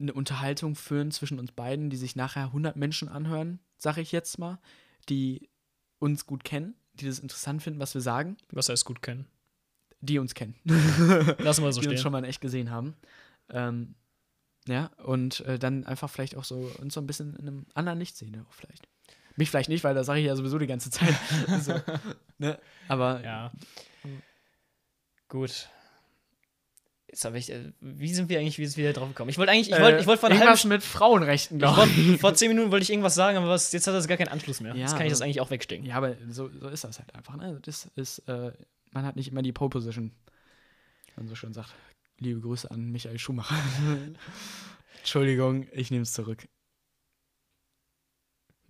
eine Unterhaltung führen zwischen uns beiden, die sich nachher 100 Menschen anhören, sag ich jetzt mal, die uns gut kennen, die das interessant finden, was wir sagen, Was heißt gut kennen? die uns kennen, <laughs> Lassen wir so die uns stehen. schon mal in echt gesehen haben. Ähm, ja, und äh, dann einfach vielleicht auch so uns so ein bisschen in einem anderen Licht sehen, auch vielleicht. Mich vielleicht nicht, weil das sage ich ja sowieso die ganze Zeit. <laughs> so, ne? Aber Ja. Gut. Jetzt habe ich. Äh, wie sind wir eigentlich wie sind wir drauf gekommen? Ich wollte eigentlich. Ich wollte ich wollte vor einer halben Äh, irgendwas mit Frauenrechten, Ich ich. wollte, vor zehn Minuten wollte ich irgendwas sagen, aber was, jetzt hat das gar keinen Anschluss mehr. Ja, jetzt kann ich das eigentlich auch wegstecken. Ja, aber so, so ist das halt einfach. Ne? Das ist, äh, man hat nicht immer die Pole Position. man so schon sagt, liebe Grüße an Michael Schumacher. <laughs> Entschuldigung, ich nehme es zurück.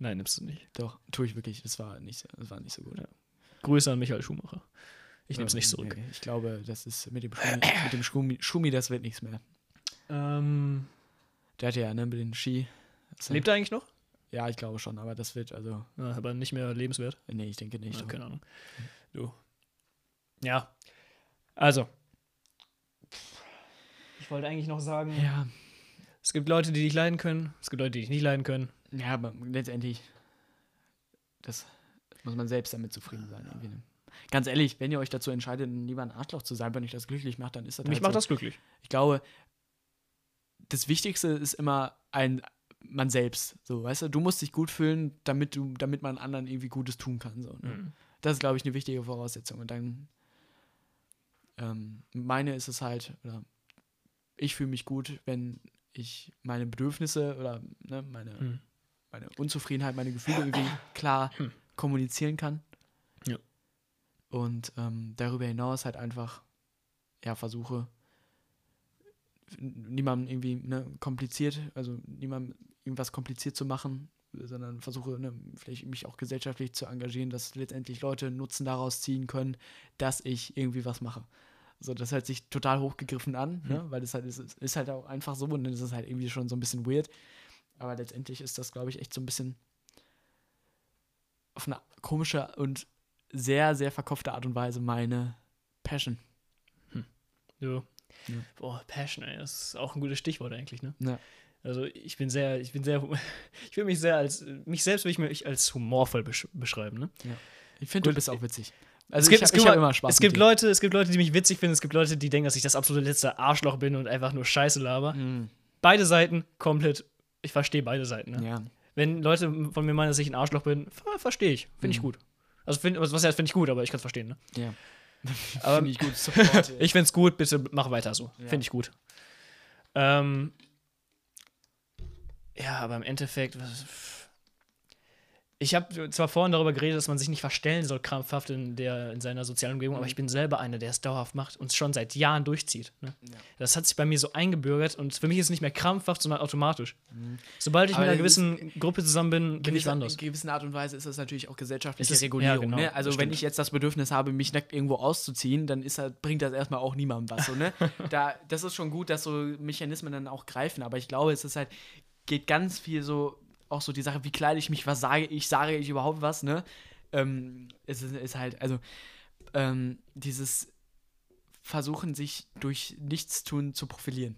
Nein, nimmst du nicht. Doch, tue ich wirklich. Das war nicht, das war nicht so gut. Ja. Grüße an Michael Schumacher. Ich nehme es nicht zurück. Nee, ich glaube, das ist mit dem Schumi, mit dem Schumi, Schumi, das wird nichts mehr. Ähm, Der hat ja, ne, mit den Ski. das- lebt er eigentlich noch? Ja, ich glaube schon, aber das wird, also, Ja, aber nicht mehr lebenswert. nee, ich denke nicht. Ja, keine Ahnung. Du. Ja. Also. Ich wollte eigentlich noch sagen, Ja, es gibt Leute, die dich leiden können, es gibt Leute, die dich nicht leiden können. Ja, aber letztendlich, das muss man selbst damit zufrieden sein. Irgendwie. ne? Ganz ehrlich, wenn ihr euch dazu entscheidet, lieber ein Arschloch zu sein, wenn euch das glücklich macht, dann ist das Mich halt macht so. das glücklich. Ich glaube, das Wichtigste ist immer ein man selbst. So, weißt du, du musst dich gut fühlen, damit du, damit man anderen irgendwie Gutes tun kann. So, ne? Mhm. Das ist, glaube ich, eine wichtige Voraussetzung. Und dann ähm, meine ist es halt, oder ich fühle mich gut, wenn ich meine Bedürfnisse oder ne, meine, Mhm. Meine Unzufriedenheit, meine Gefühle irgendwie klar kommunizieren kann. Ja. Und ähm, darüber hinaus halt einfach, ja, versuche, niemandem irgendwie ne, kompliziert, also niemandem irgendwas kompliziert zu machen, sondern versuche, ne, vielleicht mich auch gesellschaftlich zu engagieren, dass letztendlich Leute Nutzen daraus ziehen können, dass ich irgendwie was mache. So, das hört sich total hochgegriffen an, ne? weil das halt ist, ist halt auch einfach so und dann ist es halt irgendwie schon so ein bisschen weird. Aber letztendlich ist das, glaube ich, echt so ein bisschen auf eine komische und sehr, sehr verkopfte Art und Weise meine Passion. Du. Ja. Boah, Passion, ey, das ist auch ein gutes Stichwort eigentlich, ne? Ja. Also ich bin sehr, ich bin sehr, <laughs> ich will mich sehr als, mich selbst will ich mich als humorvoll besch beschreiben, ne? Ich finde, du bist auch witzig. es Also gibt, ich, es hab- ich gibt, immer Spaß es gibt. Leute, es gibt Leute, die mich witzig finden, es gibt Leute, die denken, dass ich das absolute letzte Arschloch bin und einfach nur Scheiße laber. Mhm. Beide Seiten komplett, ich verstehe beide Seiten, ne? Ja. Wenn Leute von mir meinen, dass ich ein Arschloch bin, ver verstehe ich, finde ich Mhm. gut. Also find, was heißt, finde ich gut, aber ich kann es verstehen, ne? ja. <laughs> <laughs> Aber- Finde ich gut. Support, <laughs> Ich finde es gut, bitte mach weiter so. Ja. Finde ich gut. Ähm, ja, aber im Endeffekt, was, ich habe zwar vorhin darüber geredet, dass man sich nicht verstellen soll, krampfhaft in, der, in seiner sozialen Umgebung, aber Mhm. ich bin selber einer, der es dauerhaft macht und es schon seit Jahren durchzieht. Ne? Ja. Das hat sich bei mir so eingebürgert und für mich ist es nicht mehr krampfhaft, sondern automatisch. Mhm. Sobald ich Aber mit einer das gewissen Gruppe zusammen bin, bin ich anders. in gewissen Art und Weise ist das natürlich auch gesellschaftliche Es ist- Regulierung. ja, genau, ne? Also das wenn ich jetzt das Bedürfnis habe, mich nackt irgendwo auszuziehen, dann ist halt, bringt das erstmal auch niemandem was. So, ne? <laughs> da, das ist schon gut, dass so Mechanismen dann auch greifen, aber ich glaube, es ist halt, geht ganz viel so, auch so die Sache, wie kleide ich mich, was sage ich, sage ich überhaupt was, ne? Ähm, es ist, ist halt, also ähm, dieses Versuchen, sich durch Nichtstun zu profilieren.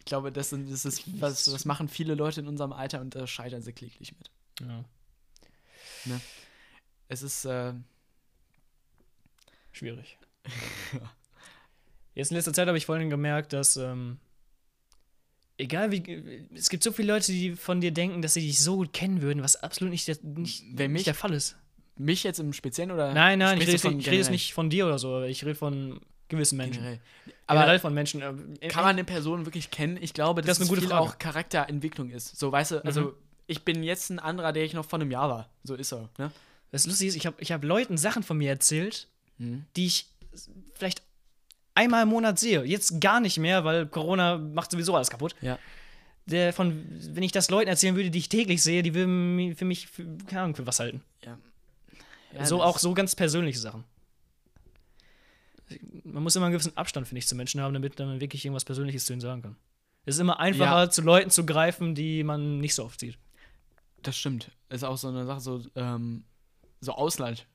Ich glaube, das, sind, das ist was, das machen viele Leute in unserem Alter und da scheitern sie kläglich mit. Ja, Es ist, äh, schwierig. <laughs> Jetzt in letzter Zeit habe ich vorhin gemerkt, dass ähm, egal wie, es gibt so viele Leute, die von dir denken, dass sie dich so gut kennen würden, was absolut nicht der, nicht, Wer mich? nicht der Fall ist. mich jetzt im Speziellen oder? Nein, nein, ich rede, nicht- ich rede jetzt nicht von dir oder so, ich rede von gewissen Menschen. Generell. Aber generell von Menschen. äh, kann man eine Person wirklich kennen? Ich glaube, Das dass ist eine gute Frage. auch Charakterentwicklung ist. So, weißt du, also Mhm. ich bin jetzt ein anderer, der ich noch vor einem Jahr war. So ist er, ne? Das Lustige ist, ich habe ich hab Leuten Sachen von mir erzählt, Mhm. die ich vielleicht einmal im Monat sehe. Jetzt gar nicht mehr, weil Corona macht sowieso alles kaputt. Ja. Der von, wenn ich das Leuten erzählen würde, die ich täglich sehe, die würden für mich, für, keine Ahnung, für was halten. Ja. Ja, so auch so ganz persönliche Sachen. Man muss immer einen gewissen Abstand, finde ich, zu Menschen haben, damit man wirklich irgendwas Persönliches zu ihnen sagen kann. Es ist immer einfacher, Ja. zu Leuten zu greifen, die man nicht so oft sieht. Das stimmt. Ist auch so eine Sache, so, ähm, so Ausland.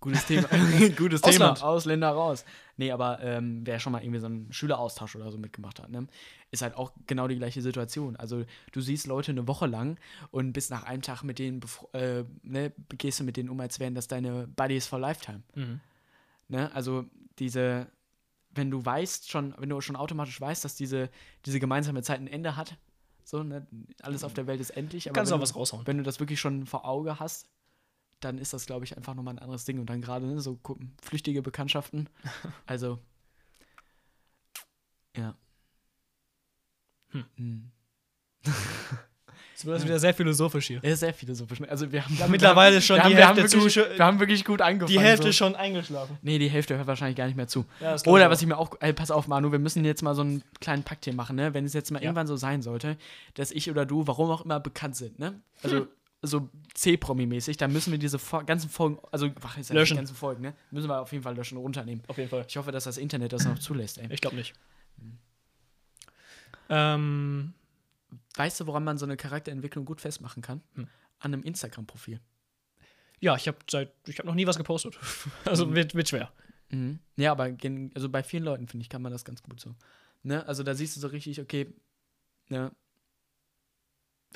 Gutes Thema. <laughs> Gutes Ausland. Thema. Ausländer raus. Nee, aber ähm, wer schon mal irgendwie so einen Schüleraustausch oder so mitgemacht hat, ne, ist halt auch genau die gleiche Situation. Also du siehst Leute eine Woche lang und bist nach einem Tag mit denen, äh, ne, gehst du mit denen um, als wären das deine Buddies for Lifetime. Mhm. Ne? Also diese, wenn du weißt schon, wenn du schon automatisch weißt, dass diese, diese gemeinsame Zeit ein Ende hat, so, ne? alles auf der Welt ist endlich. Aber Kannst du auch was raushauen. Wenn du das wirklich schon vor Auge hast, dann ist das, glaube ich, einfach nochmal ein anderes Ding. Und dann gerade ne, so flüchtige Bekanntschaften. <laughs> Also, ja. Hm. Hm. Es wird wieder sehr philosophisch hier. Er ist sehr philosophisch. Also wir haben Ja, mittlerweile <laughs> ist schon wir die haben, wir haben Hälfte wirklich, zu- Wir haben wirklich gut angefangen. Die Hälfte so. ist schon eingeschlafen. Nee, die Hälfte hört wahrscheinlich gar nicht mehr zu. Ja, das Oder ich was ich mir auch. Ey, pass auf, Manu, wir müssen jetzt mal so einen kleinen Pakt hier machen, ne? Wenn es jetzt mal Ja. irgendwann so sein sollte, dass ich oder du, warum auch immer, bekannt sind, ne? Also. So C-Promi-mäßig, dann müssen wir diese Fo ganzen Folgen, also ach, nicht Löschen. die ganzen Folgen, ne? Müssen wir auf jeden Fall löschen, runternehmen. Auf jeden Fall. Ich hoffe, dass das Internet das noch zulässt, ey. Ich glaube nicht. Ähm, Weißt du, woran man so eine Charakterentwicklung gut festmachen kann? Hm. An einem Instagram-Profil. ja, ich habe seit ich habe noch nie was gepostet. <laughs> Also wird, wird schwer. Mhm. Ja, aber also bei vielen Leuten, finde ich, kann man das ganz gut so. Ne? Also da siehst du so richtig, okay, ne,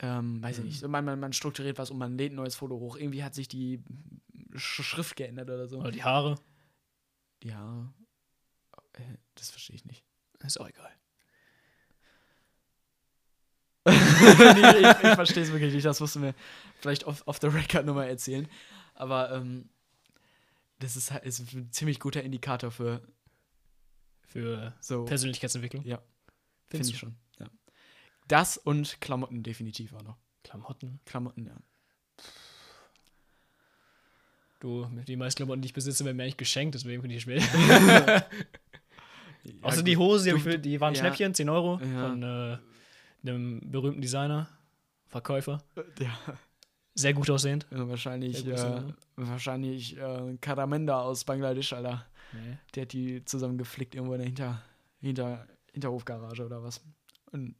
ähm, weiß ich nicht, so man, man, man strukturiert was und man lädt ein neues Foto hoch. Irgendwie hat sich die Sch Schrift geändert oder so. Oder die Haare. Ja, äh, das verstehe ich nicht. Ist auch egal. <laughs> nee, ich ich verstehe es wirklich nicht, das musst du mir vielleicht off, off the record nochmal erzählen. Aber ähm, das ist halt ist ein ziemlich guter Indikator für Für so. Persönlichkeitsentwicklung. Ja. Finde ich schon. Ja. Das und Klamotten definitiv auch noch. Klamotten. Klamotten, ja. Du, die meisten Klamotten, die ich besitze, werden mir eigentlich geschenkt, deswegen finde ich schwer. <laughs> Außer gut. die Hose, die, für- die waren ja. Schnäppchen, 10 Euro, Ja. von äh, einem berühmten Designer, Verkäufer. Ja, Sehr gut aussehend. ja, wahrscheinlich, Sehr gut äh, aussehen, wahrscheinlich äh, Karamenda aus Bangladesch, Alter. Nee. Der hat die zusammengeflickt irgendwo in der Hinter, Hinter, Hinterhofgarage oder was. Und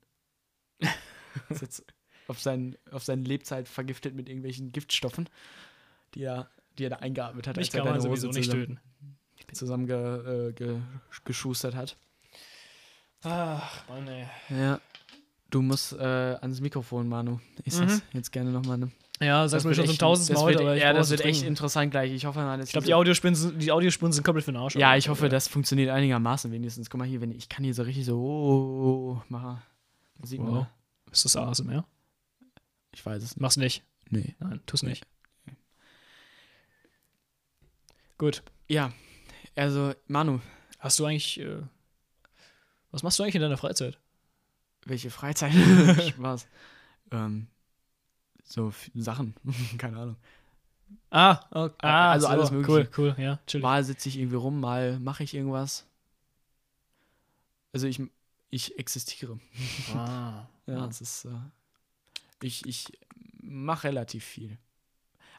<laughs> ist jetzt auf, sein, auf seine Lebzeit vergiftet mit irgendwelchen Giftstoffen, die er, die er da eingeatmet hat, Mich als er kann man deine Hose sowieso nicht zusammen, töten. zusammen ge, äh, ge, geschustert hat. Ach, Mann, ey. Ja. Du musst äh, ans Mikrofon, Manu. Ich sag's Mhm. jetzt gerne nochmal. Ne? Ja, sagst du mir schon zum tausendsten Mal wird, heute, aber Ja, das wird echt trinken. interessant gleich. Ich hoffe mal, dass Ich glaube, die sind, die Audiospuren sind komplett für den Arsch. Ja, ich hoffe, das funktioniert einigermaßen wenigstens. Guck mal hier, wenn ich kann hier so richtig so oh, machen. Sieht man. Wow. Ist das ASMR? Ich weiß es nicht. Mach's nicht. Nee. Nein, tu's nicht. Gut. Ja, also Manu, Hast du eigentlich. Äh, was machst du eigentlich in deiner Freizeit? welche Freizeit? <laughs> Spaß. Ähm, so Sachen, <laughs> keine Ahnung. Ah, okay. ah also so. alles Cool, Mögliche. cool, ja, chill. Mal sitze ich irgendwie rum, mal mache ich irgendwas. Also ich, ich existiere. Ah, <laughs> Ja, ah. es ist. Äh, ich ich mache relativ viel.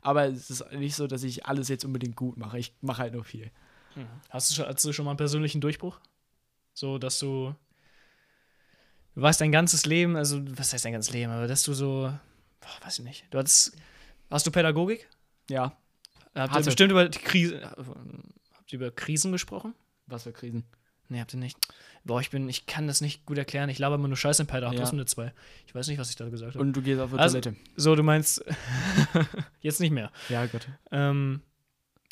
Aber es ist nicht so, dass ich alles jetzt unbedingt gut mache. Ich mache halt nur viel. Mhm. Hast du, schon, hast du schon mal einen persönlichen Durchbruch? So, dass du. Du weißt dein ganzes Leben, also, was heißt dein ganzes Leben, aber dass du so. Boah, weiß ich nicht. Du hattest. Hast du Pädagogik? Ja. Habt ihr bestimmt über die Krise. Habt ihr über Krisen gesprochen? Was für Krisen? Nee, habt ihr nicht. Boah, ich bin, ich kann das nicht gut erklären. Ich laber immer nur Scheiße in Päda, Ja. plus eine zwei. Ich weiß nicht, was ich da gesagt habe. Und du gehst auf die Also- Toilette. So, du meinst. <laughs> jetzt nicht mehr. Ja, Gott. Ähm,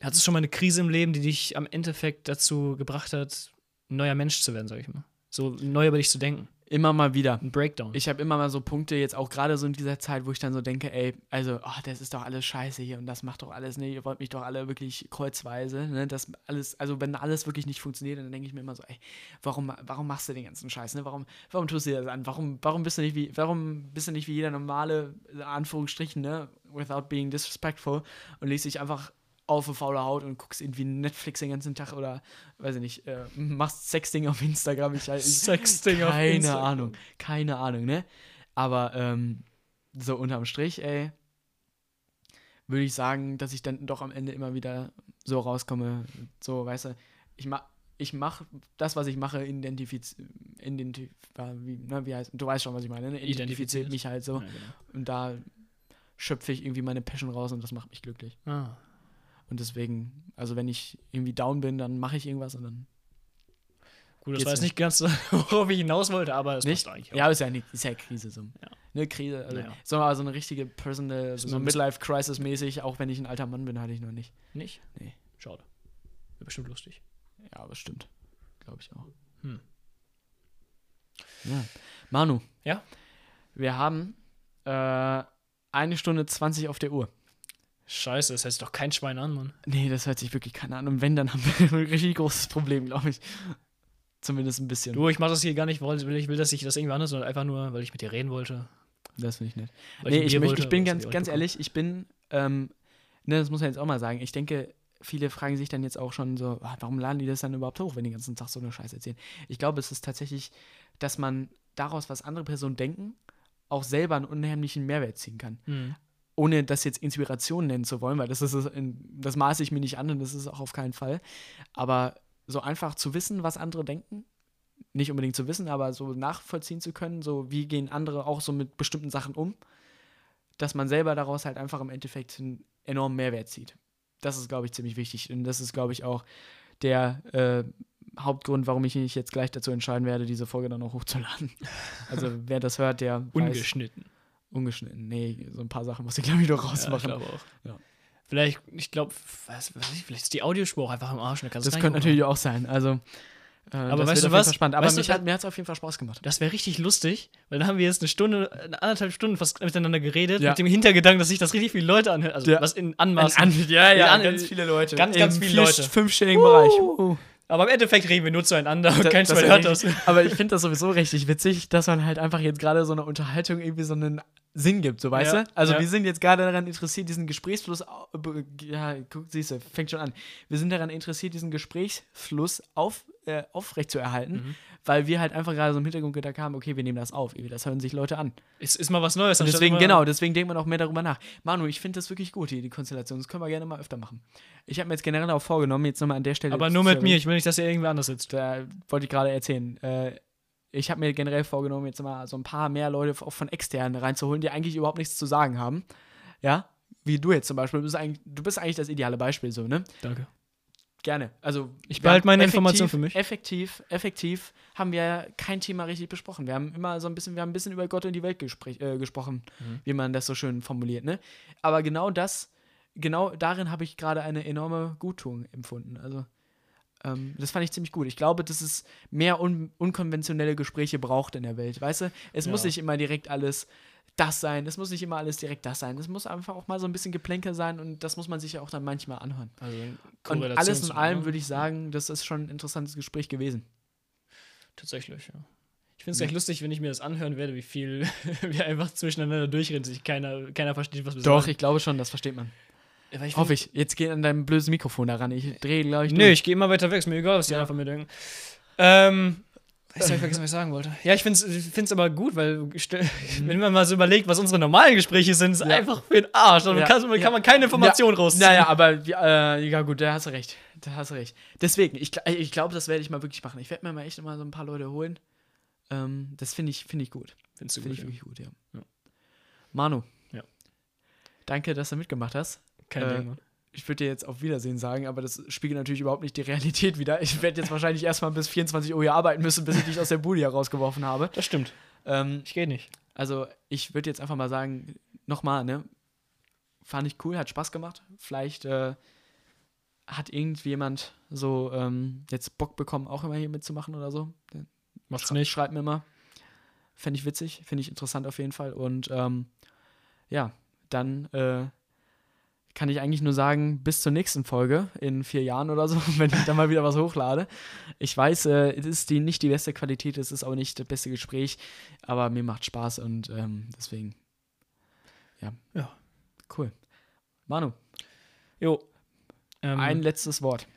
hattest du schon mal eine Krise im Leben, die dich am Endeffekt dazu gebracht hat, ein neuer Mensch zu werden, sag ich mal? So neu über dich zu denken. Immer mal wieder. Ein Breakdown. Ich habe immer mal so Punkte, jetzt auch gerade so in dieser Zeit, wo ich dann so denke, ey, also, oh, das ist doch alles scheiße hier und das macht doch alles, ne, ihr wollt mich doch alle wirklich kreuzweise, ne, das alles, also wenn alles wirklich nicht funktioniert, dann denke ich mir immer so, ey, warum, warum machst du den ganzen Scheiß, ne, warum, warum tust du dir das an, warum, warum bist du nicht wie, warum bist du nicht wie jeder normale, in Anführungsstrichen, ne, without being disrespectful und legst dich einfach auf eine faule Haut und guckst irgendwie Netflix den ganzen Tag oder, weiß ich nicht, äh, machst Sexding auf Instagram, ich, ich Sexting auf keine Instagram. Ahnung, keine Ahnung, ne? Aber ähm, so unterm Strich, ey, würde ich sagen, dass ich dann doch am Ende immer wieder so rauskomme, so, weißt du, ich mach, ich mache das, was ich mache, identifiz, identif, wie, ne, wie heißt, du weißt schon, was ich meine, ne? identifiziert Identifiziert. mich halt so Ja, genau. und da schöpfe ich irgendwie meine Passion raus und das macht mich glücklich. Ah. Und deswegen, also wenn ich irgendwie down bin, dann mache ich irgendwas und dann Gut, das war jetzt nicht ganz so, <laughs> worauf ich hinaus wollte, aber es Nicht? passt eigentlich. auch. Ja, ist ja, nicht, ist ja Krise so. Ja. Eine Krise, also Naja. so, mal so eine richtige personal, so bisschen- Midlife-Crisis-mäßig, auch wenn ich ein alter Mann bin, hatte ich noch nicht. Nicht? Nee. Schade. Wäre bestimmt lustig. Ja, aber stimmt. Glaube ich auch. Hm. Ja. Manu. Ja? Wir haben äh, eine Stunde 20 auf der Uhr. Scheiße, das hält sich doch kein Schwein an, Mann. Nee, das hört sich wirklich keiner an. Und wenn, dann <laughs> haben wir ein richtig großes Problem, glaube ich. Zumindest ein bisschen. Du, ich mach das hier gar nicht, weil ich will, ich dass ich das irgendwie anders, sondern einfach nur, weil ich mit dir reden wollte. Das finde ich nett. Weil nee, ich, Bier möchte, ich bin ganz, ganz bekommen. ehrlich, ich bin, ähm, ne, das muss man jetzt auch mal sagen, ich denke, viele fragen sich dann jetzt auch schon so, ah, warum laden die das dann überhaupt hoch, wenn die den ganzen Tag so eine Scheiße erzählen? Ich glaube, es ist tatsächlich, dass man daraus, was andere Personen denken, auch selber einen unheimlichen Mehrwert ziehen kann. Mhm. Ohne das jetzt Inspiration nennen zu wollen, weil das ist das maße ich mir nicht an und das ist auch auf keinen Fall. Aber so einfach zu wissen, was andere denken, nicht unbedingt zu wissen, aber so nachvollziehen zu können, so wie gehen andere auch so mit bestimmten Sachen um, dass man selber daraus halt einfach im Endeffekt einen enormen Mehrwert zieht. Das ist, glaube ich, ziemlich wichtig. Und das ist, glaube ich, auch der äh, Hauptgrund, warum ich mich jetzt gleich dazu entscheiden werde, diese Folge dann auch hochzuladen. Also wer das hört, der Ungeschnitten. Ungeschnitten. Nee, so ein paar Sachen muss ich, glaube ich, noch Ja, ich rausmachen. glaube auch. Ja. Vielleicht, ich glaube, was, was, vielleicht ist die Audiospur auch einfach am Arsch. du das könnte natürlich auch sein. Also, äh, Aber das weißt du was? Spannend. Aber Weißt mich hat, mir hat es auf jeden Fall Spaß gemacht. Das wäre richtig lustig, weil dann haben wir jetzt eine Stunde, eine anderthalb Stunden fast miteinander geredet, Ja. mit dem Hintergedanken, dass sich das richtig viele Leute anhören. Also Ja. was in Anmaßen. ja, ja, ganz viele Leute. Ganz, ganz Im viele vier- Leute. fünfstelligen Bereich. Uh. Aber im Endeffekt reden wir nur zueinander und kein Das- Schwein hört das. <laughs> Aber ich finde das sowieso richtig witzig, dass man halt einfach jetzt gerade so eine Unterhaltung irgendwie so einen Sinn gibt, so weißt Ja, du? Also ja. wir sind jetzt gerade daran interessiert, diesen Gesprächsfluss, ja, guck, siehst du, fängt schon an. Wir sind daran interessiert, diesen Gesprächsfluss auf, äh, aufrechtzuerhalten, Mhm. Weil wir halt einfach gerade so im Hintergrund gedacht haben, okay, wir nehmen das auf, das hören sich Leute an. Es ist mal was Neues. Und deswegen, genau, deswegen denkt man auch mehr darüber nach. Manu, ich finde das wirklich gut, die, die Konstellation. Das können wir gerne mal öfter machen. Ich habe mir jetzt generell auch vorgenommen, jetzt nochmal an der Stelle. Aber nur mit mir. Ich will nicht, dass er irgendwer anders sitzt. da wollte ich gerade erzählen. Äh, ich habe mir generell vorgenommen, jetzt mal so ein paar mehr Leute auch von externen reinzuholen, die eigentlich überhaupt nichts zu sagen haben. Ja, wie du jetzt zum Beispiel. Du bist eigentlich, du bist eigentlich das ideale Beispiel, so, ne? Danke. Gerne. Also, Ich behalte meine effektiv- Information für mich. Effektiv, effektiv haben wir kein Thema richtig besprochen. Wir haben immer so ein bisschen, wir haben ein bisschen über Gott und die Welt äh, gesprochen, Mhm. wie man das so schön formuliert, ne? Aber genau das, genau darin habe ich gerade eine enorme Gutung empfunden. Also, ähm, das fand ich ziemlich gut. Ich glaube, dass es mehr un unkonventionelle Gespräche braucht in der Welt, weißt du? Es muss Ja. nicht immer direkt alles das sein, es muss nicht immer alles direkt das sein. Es muss einfach auch mal so ein bisschen Geplänkel sein und das muss man sich ja auch dann manchmal anhören. Also Und alles in allem würde ich sagen, das ist schon ein interessantes Gespräch gewesen. Tatsächlich, ja. Ich finde es gleich lustig, wenn ich mir das anhören werde, wie viel <laughs> wir einfach zwischeneinander durchreden, sich keiner, keiner versteht, was wir Doch, sagen. ich glaube schon, das versteht man. Ja, ich Hoffe ich. Jetzt geh an deinem blödes Mikrofon daran. Ich drehe, glaube ich, Nö, ich gehe immer weiter weg, ist mir egal, was die Ja. anderen von mir denken. Ähm, jetzt habe ich vergessen, was ich <laughs> sagen wollte. Ja, ich finde es ich find's aber gut, weil <laughs> wenn man mal so überlegt, was unsere normalen Gespräche sind, ist. Ja. einfach für den Arsch. Und Ja. kann, kann Ja. man keine Information rausziehen. Naja, aber äh, ja gut, da hast du recht. Da hast du recht. Deswegen, ich, ich glaube, das werde ich mal wirklich machen. Ich werde mir mal echt mal so ein paar Leute holen. Ähm, das finde ich, finde ich gut. Findest du Finde gut, ich ja. wirklich gut, ja. Ja. Manu. Ja. Danke, dass du mitgemacht hast. Kein Äh, Ding, Mann. Ich würde dir jetzt auf Wiedersehen sagen, aber das spiegelt natürlich überhaupt nicht die Realität wider. Ich werde jetzt wahrscheinlich erstmal bis 24 Uhr hier arbeiten müssen, bis ich dich aus der Bude hier rausgeworfen habe. Das stimmt. Ähm, Ich gehe nicht. also, ich würde jetzt einfach mal sagen, nochmal, ne? Fand ich cool, hat Spaß gemacht. Vielleicht äh, hat irgendjemand so ähm, jetzt Bock bekommen, auch immer hier mitzumachen oder so. Macht's Schre- nicht. Schreibt mir mal. Fände ich witzig, finde ich interessant auf jeden Fall. Und ähm, ja, dann äh, kann ich eigentlich nur sagen, bis zur nächsten Folge in vier Jahren oder so, <laughs> wenn ich dann mal wieder was hochlade. Ich weiß, äh, es ist die, nicht die beste Qualität, es ist auch nicht das beste Gespräch, aber mir macht Spaß und ähm, deswegen, ja. Ja. Cool. Manu, Jo. Ähm, ein letztes Wort.